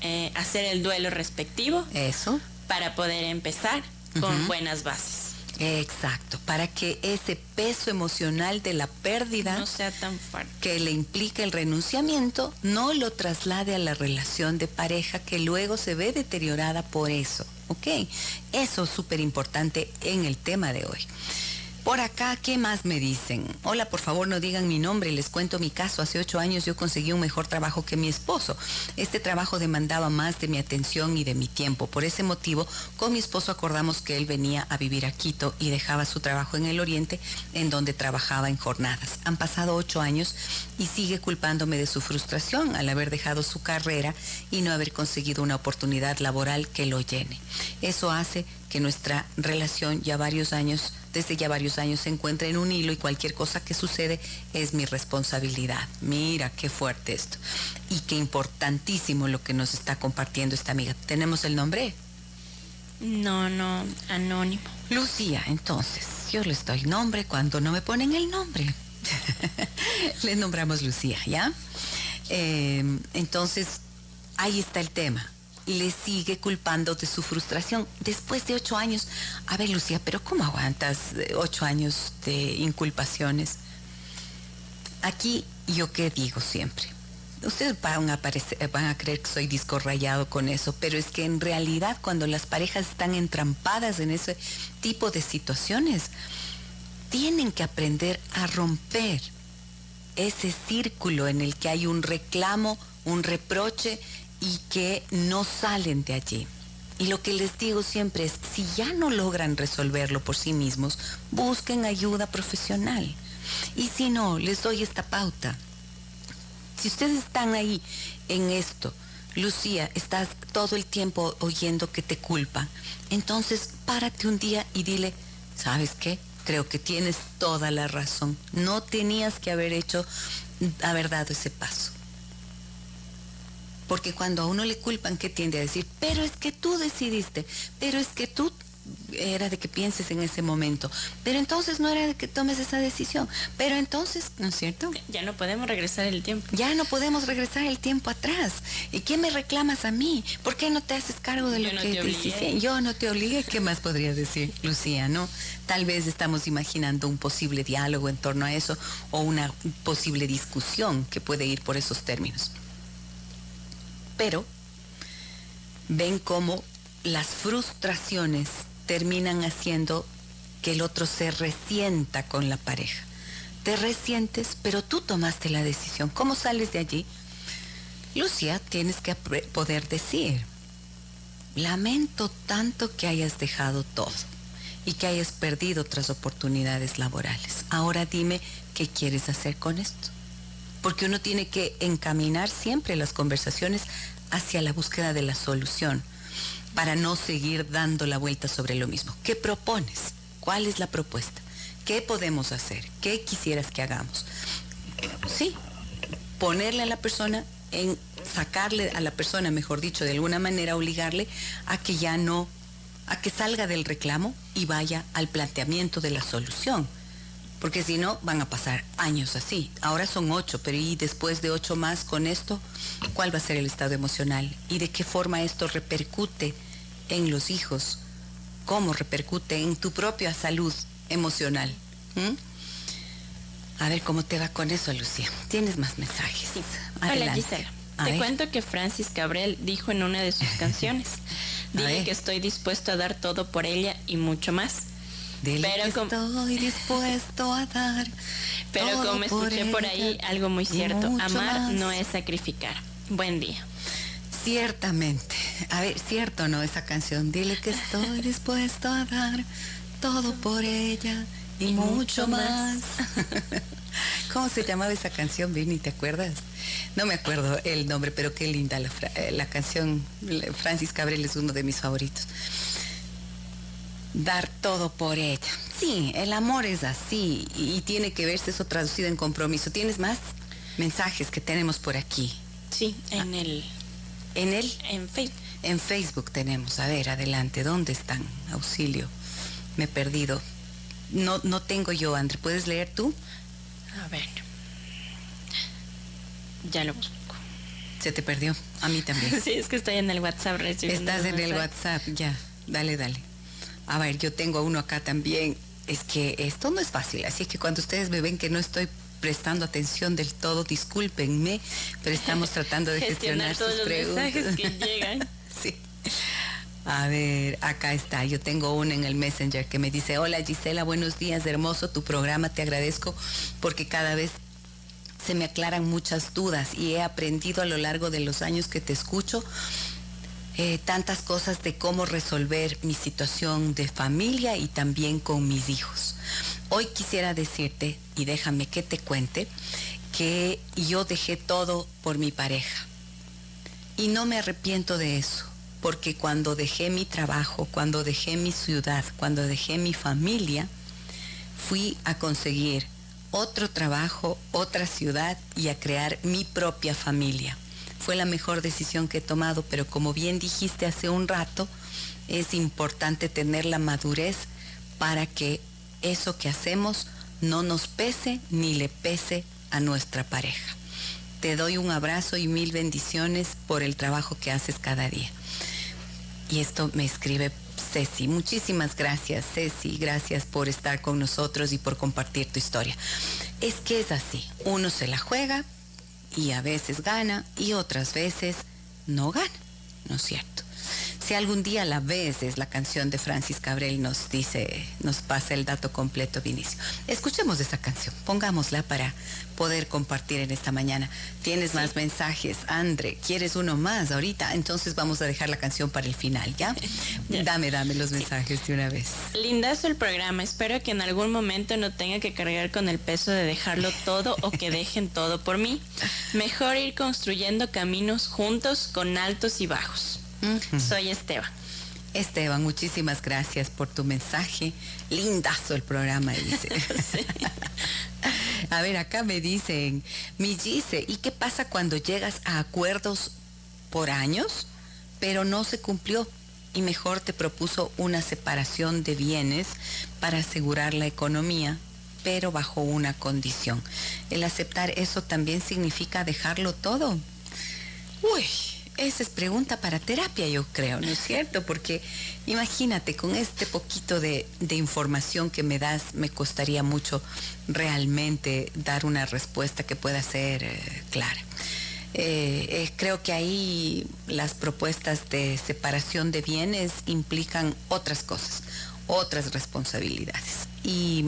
Speaker 2: eh, hacer el duelo respectivo.
Speaker 1: Eso.
Speaker 2: Para poder empezar con buenas bases.
Speaker 1: Exacto, para que ese peso emocional de la pérdida
Speaker 2: no sea tan fuerte.
Speaker 1: Que le implica el renunciamiento, no lo traslade a la relación de pareja que luego se ve deteriorada por eso. ¿Ok? Eso es súper importante en el tema de hoy. Por acá, ¿qué más me dicen? Hola, por favor no digan mi nombre, les cuento mi caso. Hace ocho años yo conseguí un mejor trabajo que mi esposo. Este trabajo demandaba más de mi atención y de mi tiempo. Por ese motivo, con mi esposo acordamos que él venía a vivir a Quito y dejaba su trabajo en el oriente, en donde trabajaba en jornadas. Han pasado ocho años y sigue culpándome de su frustración al haber dejado su carrera y no haber conseguido una oportunidad laboral que lo llene. Eso hace que nuestra relación ya varios años desde ya varios años se encuentra en un hilo y cualquier cosa que sucede es mi responsabilidad. Mira qué fuerte esto. Y qué importantísimo lo que nos está compartiendo esta amiga. ¿Tenemos el nombre?
Speaker 2: No, no, anónimo.
Speaker 1: Lucía, entonces, yo les doy nombre cuando no me ponen el nombre. Les nombramos Lucía, ¿ya? Eh, entonces, ahí está el tema le sigue culpando de su frustración después de ocho años. A ver, Lucía, pero ¿cómo aguantas eh, ocho años de inculpaciones? Aquí yo qué digo siempre. Ustedes van a, creer que soy disco rayado con eso, pero es que en realidad cuando las parejas están entrampadas en ese tipo de situaciones, tienen que aprender a romper ese círculo en el que hay un reclamo, un reproche y que no salen de allí. Y lo que les digo siempre es, si ya no logran resolverlo por sí mismos, busquen ayuda profesional. Y si no, les doy esta pauta. Si ustedes están ahí en esto, Lucía, estás todo el tiempo oyendo que te culpa, entonces párate un día y dile, ¿sabes qué? Creo que tienes toda la razón. No tenías que haber hecho, haber dado ese paso. Porque cuando a uno le culpan, ¿qué tiende a decir? Pero es que tú decidiste, pero es que tú era de que pienses en ese momento, pero entonces no era de que tomes esa decisión, pero entonces, ¿no es cierto?
Speaker 2: Ya no podemos regresar el tiempo.
Speaker 1: Ya no podemos regresar el tiempo atrás. ¿Y qué me reclamas a mí? ¿Por qué no te haces cargo de lo que te, te Yo no te obligué, ¿qué más podría decir, Lucía, no? Tal vez estamos imaginando un posible diálogo en torno a eso o una posible discusión que puede ir por esos términos. Pero ven cómo las frustraciones terminan haciendo que el otro se resienta con la pareja. Te resientes, pero tú tomaste la decisión. ¿Cómo sales de allí? Lucia, tienes que poder decir, lamento tanto que hayas dejado todo y que hayas perdido otras oportunidades laborales. Ahora dime qué quieres hacer con esto. Porque uno tiene que encaminar siempre las conversaciones hacia la búsqueda de la solución para no seguir dando la vuelta sobre lo mismo. ¿Qué propones? ¿Cuál es la propuesta? ¿Qué podemos hacer? ¿Qué quisieras que hagamos? Sí, ponerle a la persona en sacarle a la persona, mejor dicho, de alguna manera obligarle a que ya no, a que salga del reclamo y vaya al planteamiento de la solución. Porque si no, van a pasar años así. Ahora son ocho, pero y después de ocho más con esto, ¿cuál va a ser el estado emocional? ¿Y de qué forma esto repercute en los hijos, cómo repercute en tu propia salud emocional. A ver cómo te va con eso, Lucía. Tienes más mensajes.
Speaker 2: Hola, Gisela. te cuento que Francis Cabrel dijo en una de sus canciones, dile que estoy dispuesto a dar todo por ella y mucho más.
Speaker 1: Dile pero que estoy dispuesto a dar.
Speaker 2: Pero como escuché por ahí algo muy cierto, amar no es sacrificar. Buen día.
Speaker 1: Ciertamente. A ver, cierto no esa canción. Dile que estoy dispuesto a dar todo por ella y, mucho, más. ¿Cómo se llamaba esa canción, Vini? ¿Te acuerdas? No me acuerdo el nombre, pero qué linda la, eh, la canción. Francis Cabrel es uno de mis favoritos. Dar todo por ella. Sí, el amor es así y tiene que verse eso traducido en compromiso. ¿Tienes más mensajes que tenemos por aquí?
Speaker 2: Sí, en el
Speaker 1: ¿En él?
Speaker 2: En Facebook.
Speaker 1: En Facebook tenemos. A ver, adelante. ¿Dónde están? Auxilio. Me he perdido. No, no tengo yo, André. ¿Puedes leer tú?
Speaker 2: A ver. Ya lo busco.
Speaker 1: Se te perdió. A mí también.
Speaker 2: sí, es que estoy en el WhatsApp
Speaker 1: recibiendo. Estás en el WhatsApp, ya. Dale, dale. A ver, yo tengo uno acá también. Es que esto no es fácil, así que cuando ustedes me ven que no estoy prestando atención del todo, discúlpenme, pero estamos tratando de gestionar
Speaker 2: todos
Speaker 1: sus los
Speaker 2: mensajes que llegan.
Speaker 1: sí. A ver, acá está. Yo tengo uno en el Messenger que me dice, hola Gisela, buenos días, hermoso tu programa, te agradezco porque cada vez se me aclaran muchas dudas y he aprendido a lo largo de los años que te escucho eh, tantas cosas de cómo resolver mi situación de familia y también con mis hijos. Hoy quisiera decirte, y déjame que te cuente, que yo dejé todo por mi pareja. Y no me arrepiento de eso, porque cuando dejé mi trabajo, cuando dejé mi ciudad, cuando dejé mi familia, fui a conseguir otro trabajo, otra ciudad y a crear mi propia familia. Fue la mejor decisión que he tomado, pero como bien dijiste hace un rato, es importante tener la madurez para que eso que hacemos no nos pese ni le pese a nuestra pareja. Te doy un abrazo y mil bendiciones por el trabajo que haces cada día. Y esto me escribe Ceci. Muchísimas gracias, Ceci. Gracias por estar con nosotros y por compartir tu historia. Es que es así. Uno se la juega y a veces gana y otras veces no gana. ¿No es cierto? Si algún día la ves, es la canción de Francis Cabrel, nos dice, nos pasa el dato completo, Vinicio. Escuchemos esa canción, pongámosla para poder compartir en esta mañana. Tienes más mensajes, Andre, ¿quieres uno más ahorita? Entonces vamos a dejar la canción para el final, ¿ya? Dame, dame los mensajes de una vez.
Speaker 2: Lindazo el programa, espero que en algún momento no tenga que cargar con el peso de dejarlo todo o que dejen todo por mí. Mejor ir construyendo caminos juntos con altos y bajos. Soy Esteban.
Speaker 1: Esteban, muchísimas gracias por tu mensaje. Lindazo el programa, dice. a ver, acá me dicen, mi dice, ¿y qué pasa cuando llegas a acuerdos por años, pero no se cumplió? Y mejor te propuso una separación de bienes para asegurar la economía, pero bajo una condición. El aceptar eso también significa dejarlo todo. Uy, esa es pregunta para terapia, yo creo, ¿no es cierto? Porque imagínate, con este poquito de, información que me das, me costaría mucho realmente dar una respuesta que pueda ser eh, clara. Eh, eh, creo que ahí las propuestas de separación de bienes implican otras cosas, otras responsabilidades y,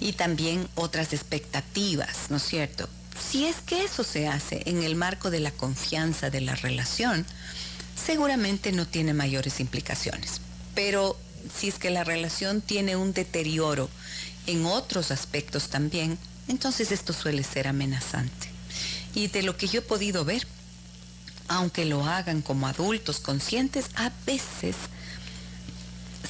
Speaker 1: y también otras expectativas, ¿no es cierto? Si es que eso se hace en el marco de la confianza de la relación, seguramente no tiene mayores implicaciones. Pero si es que la relación tiene un deterioro en otros aspectos también, entonces esto suele ser amenazante. Y de lo que yo he podido ver, aunque lo hagan como adultos conscientes, a veces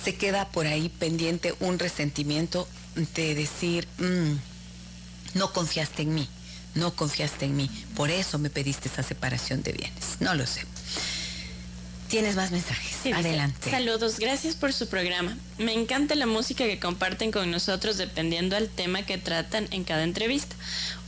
Speaker 1: se queda por ahí pendiente un resentimiento de decir, mm, no confiaste en mí, no confiaste en mí, por eso me pediste esa separación de bienes. No lo sé. Tienes más mensajes. Adelante.
Speaker 2: Saludos, gracias por su programa. Me encanta la música que comparten con nosotros dependiendo del tema que tratan en cada entrevista.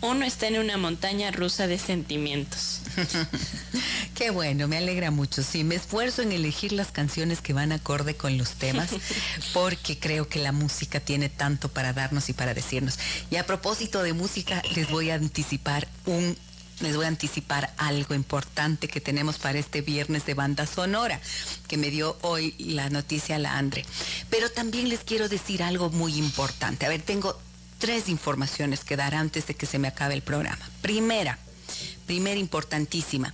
Speaker 2: Uno está en una montaña rusa de sentimientos.
Speaker 1: Qué bueno, me alegra mucho. Sí, me esfuerzo en elegir las canciones que van acorde con los temas, porque creo que la música tiene tanto para darnos y para decirnos. Y a propósito de música, les voy a anticipar un les voy a anticipar algo importante que tenemos para este viernes de banda sonora, que me dio hoy la noticia la Andre. Pero también les quiero decir algo muy importante. A ver, tengo tres informaciones que dar antes de que se me acabe el programa. Primera, primera importantísima.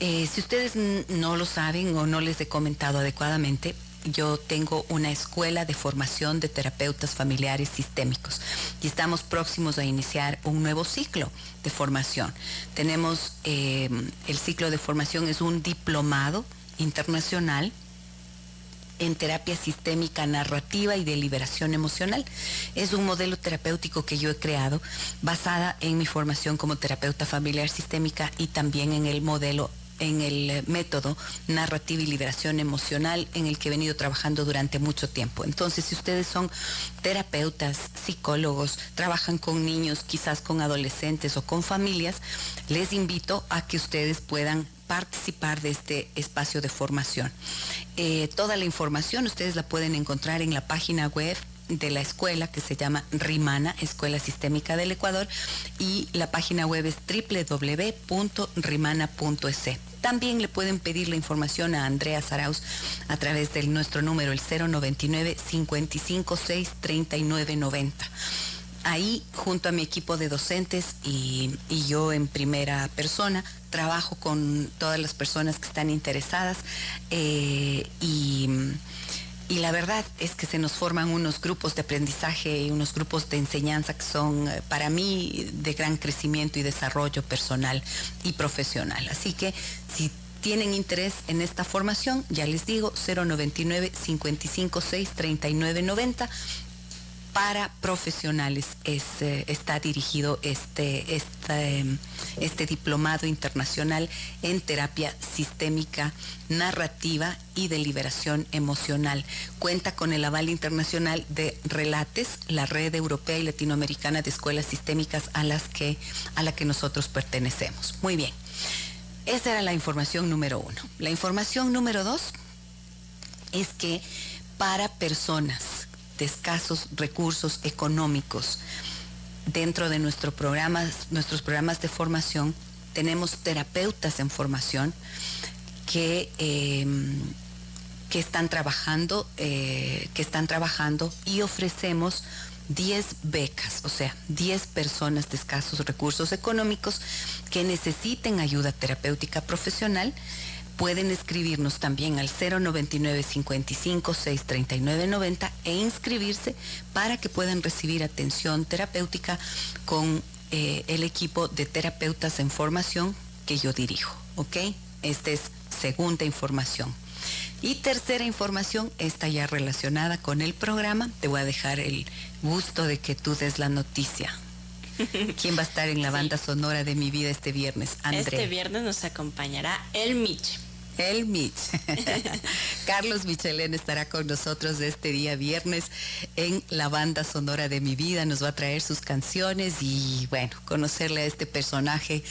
Speaker 1: Eh, si ustedes no lo saben o no les he comentado adecuadamente, yo tengo una escuela de formación de terapeutas familiares sistémicos y estamos próximos a iniciar un nuevo ciclo de formación. Tenemos eh, el ciclo de formación es un diplomado internacional en terapia sistémica narrativa y de liberación emocional. Es un modelo terapéutico que yo he creado basada en mi formación como terapeuta familiar sistémica y también en el modelo en el eh, método narrativa y liberación emocional en el que he venido trabajando durante mucho tiempo. Entonces, si ustedes son terapeutas, psicólogos, trabajan con niños, quizás con adolescentes o con familias, les invito a que ustedes puedan participar de este espacio de formación. Eh, toda la información ustedes la pueden encontrar en la página web de la escuela que se llama RIMANA, Escuela Sistémica del Ecuador, y la página web es www.rimana.es. También le pueden pedir la información a Andrea Saraus a través de nuestro número, el 099 556 3990 ahí junto a mi equipo de docentes y, yo en primera persona trabajo con todas las personas que están interesadas eh, y y la verdad es que se nos forman unos grupos de aprendizaje y unos grupos de enseñanza que son eh, para mí de gran crecimiento y desarrollo personal y profesional. Así que si tienen interés en esta formación, ya les digo, 099 556 3990 para profesionales eh, está dirigido este, este, este, diplomado internacional en terapia sistémica, narrativa y de liberación emocional. Cuenta con el aval internacional de Relates, la red europea y latinoamericana de escuelas sistémicas a, las que, a la que nosotros pertenecemos. Muy bien. Esa era la información número uno. La información número dos es que para personas escasos recursos económicos. Dentro de nuestro nuestros programas de formación, tenemos terapeutas en formación que, em, que están trabajando, eh, que están trabajando y ofrecemos 10 becas, o sea, 10 personas de escasos recursos económicos que necesiten ayuda terapéutica profesional pueden escribirnos también al 099 55 639 90 e inscribirse para que puedan recibir atención terapéutica con eh, el equipo de terapeutas en formación que yo dirijo. ¿Ok? Esta es segunda información. Y tercera información, está ya relacionada con el programa. Te voy a dejar el gusto de que tú des la noticia. ¿Quién va a estar en la banda sonora de mi vida este viernes?
Speaker 2: André. Este viernes nos acompañará El Mitch.
Speaker 1: El Mitch. Carlos Michelén estará con nosotros este día viernes en la banda sonora de mi vida. Nos va a traer sus canciones y bueno, conocerle a este personaje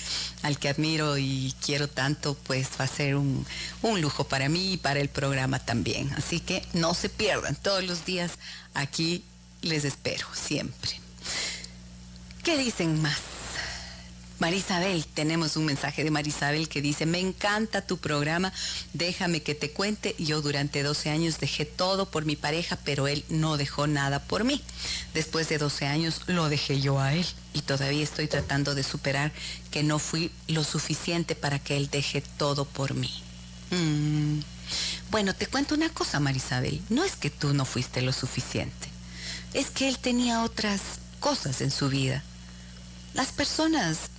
Speaker 1: al que admiro y quiero tanto, pues va a ser un, un lujo para mí y para el programa también. Así que no se pierdan todos los días aquí. Les espero siempre. ¿Qué dicen más? Marisabel, tenemos un mensaje de Marisabel que dice, me encanta tu programa, déjame que te cuente, yo durante 12 años dejé todo por mi pareja, pero él no dejó nada por mí. Después de 12 años lo dejé yo a él y todavía estoy tratando de superar que no fui lo suficiente para que él deje todo por mí. Mm. Bueno, te cuento una cosa, Marisabel, no es que tú no fuiste lo suficiente, es que él tenía otras cosas en su vida. Las personas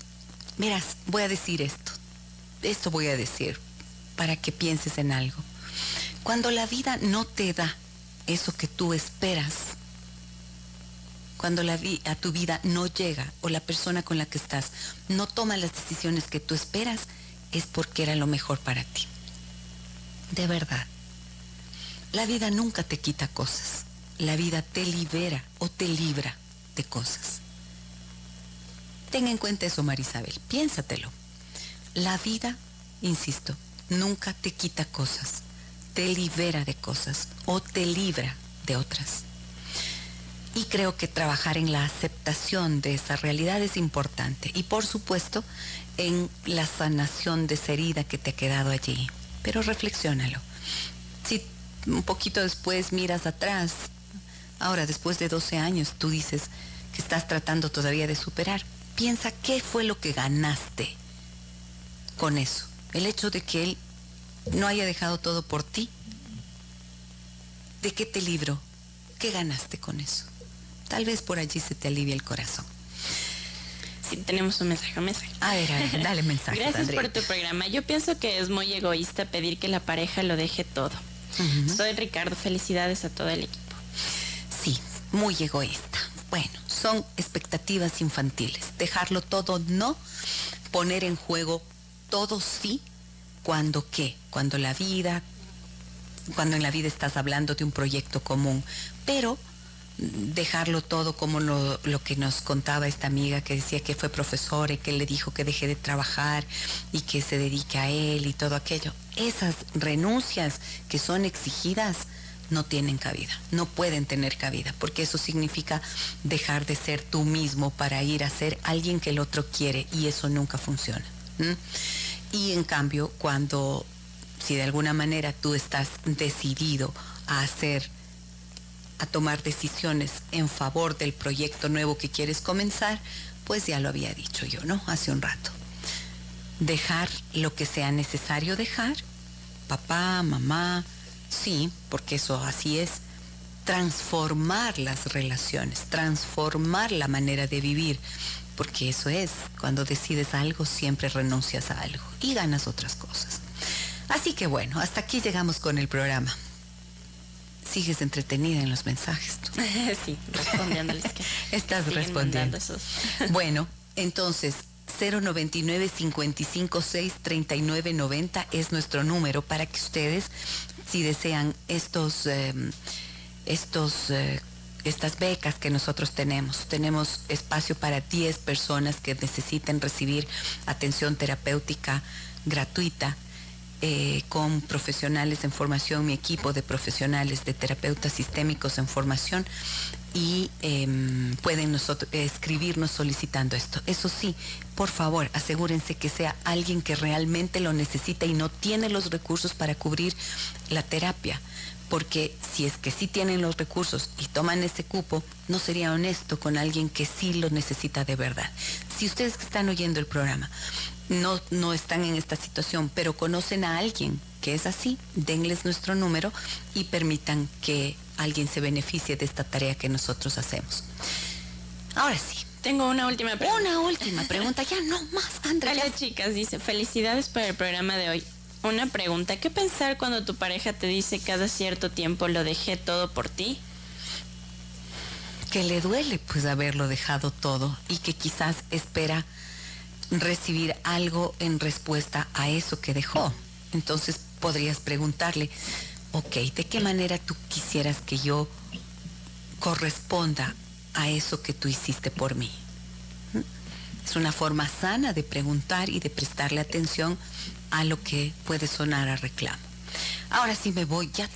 Speaker 1: Miras, voy a decir esto. Esto voy a decir para que pienses en algo. Cuando la vida no te da eso que tú esperas, cuando la a tu vida no llega o la persona con la que estás no toma las decisiones que tú esperas, es porque era lo mejor para ti. De verdad. La vida nunca te quita cosas. La vida te libera o te libra de cosas. Ten en cuenta eso, Marisabel. Piénsatelo. La vida, insisto, nunca te quita cosas. Te libera de cosas o te libra de otras. Y creo que trabajar en la aceptación de esa realidad es importante. Y por supuesto, en la sanación de esa herida que te ha quedado allí. Pero reflexiónalo. Si un poquito después miras atrás, ahora después de 12 años, tú dices que estás tratando todavía de superar, piensa qué fue lo que ganaste con eso. El hecho de que él no haya dejado todo por ti. ¿De qué te libró? ¿Qué ganaste con eso? Tal vez por allí se te alivie el corazón.
Speaker 2: Sí, tenemos un mensaje, un mensaje.
Speaker 1: A ver, dale mensaje.
Speaker 2: Gracias por tu programa. Yo pienso que es muy egoísta pedir que la pareja lo deje todo. Soy Ricardo, felicidades a todo el equipo.
Speaker 1: Sí, muy egoísta. Bueno, son expectativas infantiles. Dejarlo todo no, poner en juego todo sí, cuando qué, cuando la vida, cuando en la vida estás hablando de un proyecto común, pero dejarlo todo como lo, lo, que nos contaba esta amiga que decía que fue profesora y que le dijo que deje de trabajar y que se dedique a él y todo aquello. Esas renuncias que son exigidas no tienen cabida, no pueden tener cabida, porque eso significa dejar de ser tú mismo para ir a ser alguien que el otro quiere y eso nunca funciona. Y en cambio, cuando, si de alguna manera tú estás decidido a hacer, a tomar decisiones en favor del proyecto nuevo que quieres comenzar, pues ya lo había dicho yo, ¿no? Hace un rato. Dejar lo que sea necesario dejar, papá, mamá, Sí, porque eso así es. Transformar las relaciones, transformar la manera de vivir, porque eso es, cuando decides algo siempre renuncias a algo y ganas otras cosas. Así que bueno, hasta aquí llegamos con el programa. Sigues entretenida en los mensajes.
Speaker 2: sí, respondiéndoles
Speaker 1: Estás respondiendo. Bueno, entonces 099 556 3990 es nuestro número para que ustedes si desean estos, em, estos, eh, estas becas que nosotros tenemos. Tenemos espacio para 10 personas que necesiten recibir atención terapéutica gratuita. Eh, con profesionales en formación, mi equipo de profesionales de terapeutas sistémicos en formación y em, pueden nosotros, escribirnos solicitando esto. Eso sí, por favor, asegúrense que sea alguien que realmente lo necesita y no tiene los recursos para cubrir la terapia. Porque si es que sí tienen los recursos y toman ese cupo, no sería honesto con alguien que sí lo necesita de verdad. Si ustedes que están oyendo el programa no, no están en esta situación, pero conocen a alguien que es así, denles nuestro número y permitan que alguien se beneficie de esta tarea que nosotros hacemos. Ahora sí.
Speaker 2: Tengo una última pregunta.
Speaker 1: Una última pregunta, ya no más, Andrea.
Speaker 2: Hola chicas, dice, felicidades por el programa de hoy. Una pregunta, ¿qué pensar cuando tu pareja te dice cada cierto tiempo lo dejé todo por ti?
Speaker 1: Que le duele pues haberlo dejado todo y que quizás espera recibir algo en respuesta a eso que dejó. Entonces podrías preguntarle, ok, ¿de qué manera tú quisieras que yo corresponda a eso que tú hiciste por mí? ¿Mm? Es una forma sana de preguntar y de prestarle atención a lo que puede sonar a reclamo. Ahora sí me voy, ya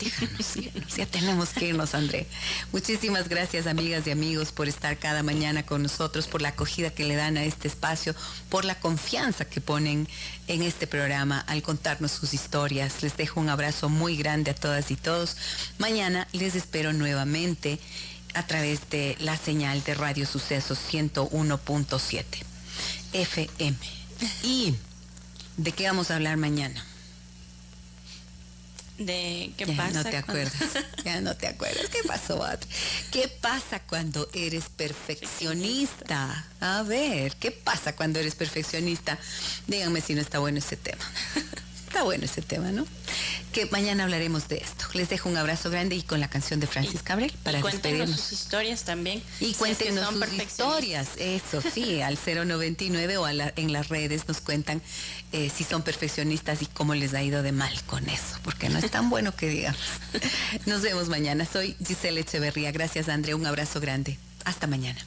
Speaker 1: ya tenemos que irnos, André. Muchísimas gracias, amigas y amigos, por estar cada mañana con nosotros, por la acogida que le dan a este espacio, por la confianza que ponen en este programa al contarnos sus historias. Les dejo un abrazo muy grande a todas y todos. Mañana les espero nuevamente a través de la señal de Radio Sucesos 101.7 FM. ¿Y de qué vamos a hablar mañana?
Speaker 2: De qué
Speaker 1: ya
Speaker 2: pasa.
Speaker 1: No te acuerdas. ya no te acuerdas. ¿Qué pasó, ¿Qué pasa cuando eres perfeccionista? A ver, ¿qué pasa cuando eres perfeccionista? Díganme si no está bueno ese tema. está bueno ese tema, ¿no? que mañana hablaremos de esto. Les dejo un abrazo grande y con la canción de Francis Cabrel para
Speaker 2: y cuéntenos sus historias también.
Speaker 1: Y cuéntenos sus historias, eso sí, al 099 o en las redes nos cuentan eh, si son perfeccionistas y cómo les ha ido de mal con eso, porque no es tan bueno que digamos. Nos vemos mañana. Soy Giselle Echeverría. Gracias, Andrea. Un abrazo grande. Hasta mañana.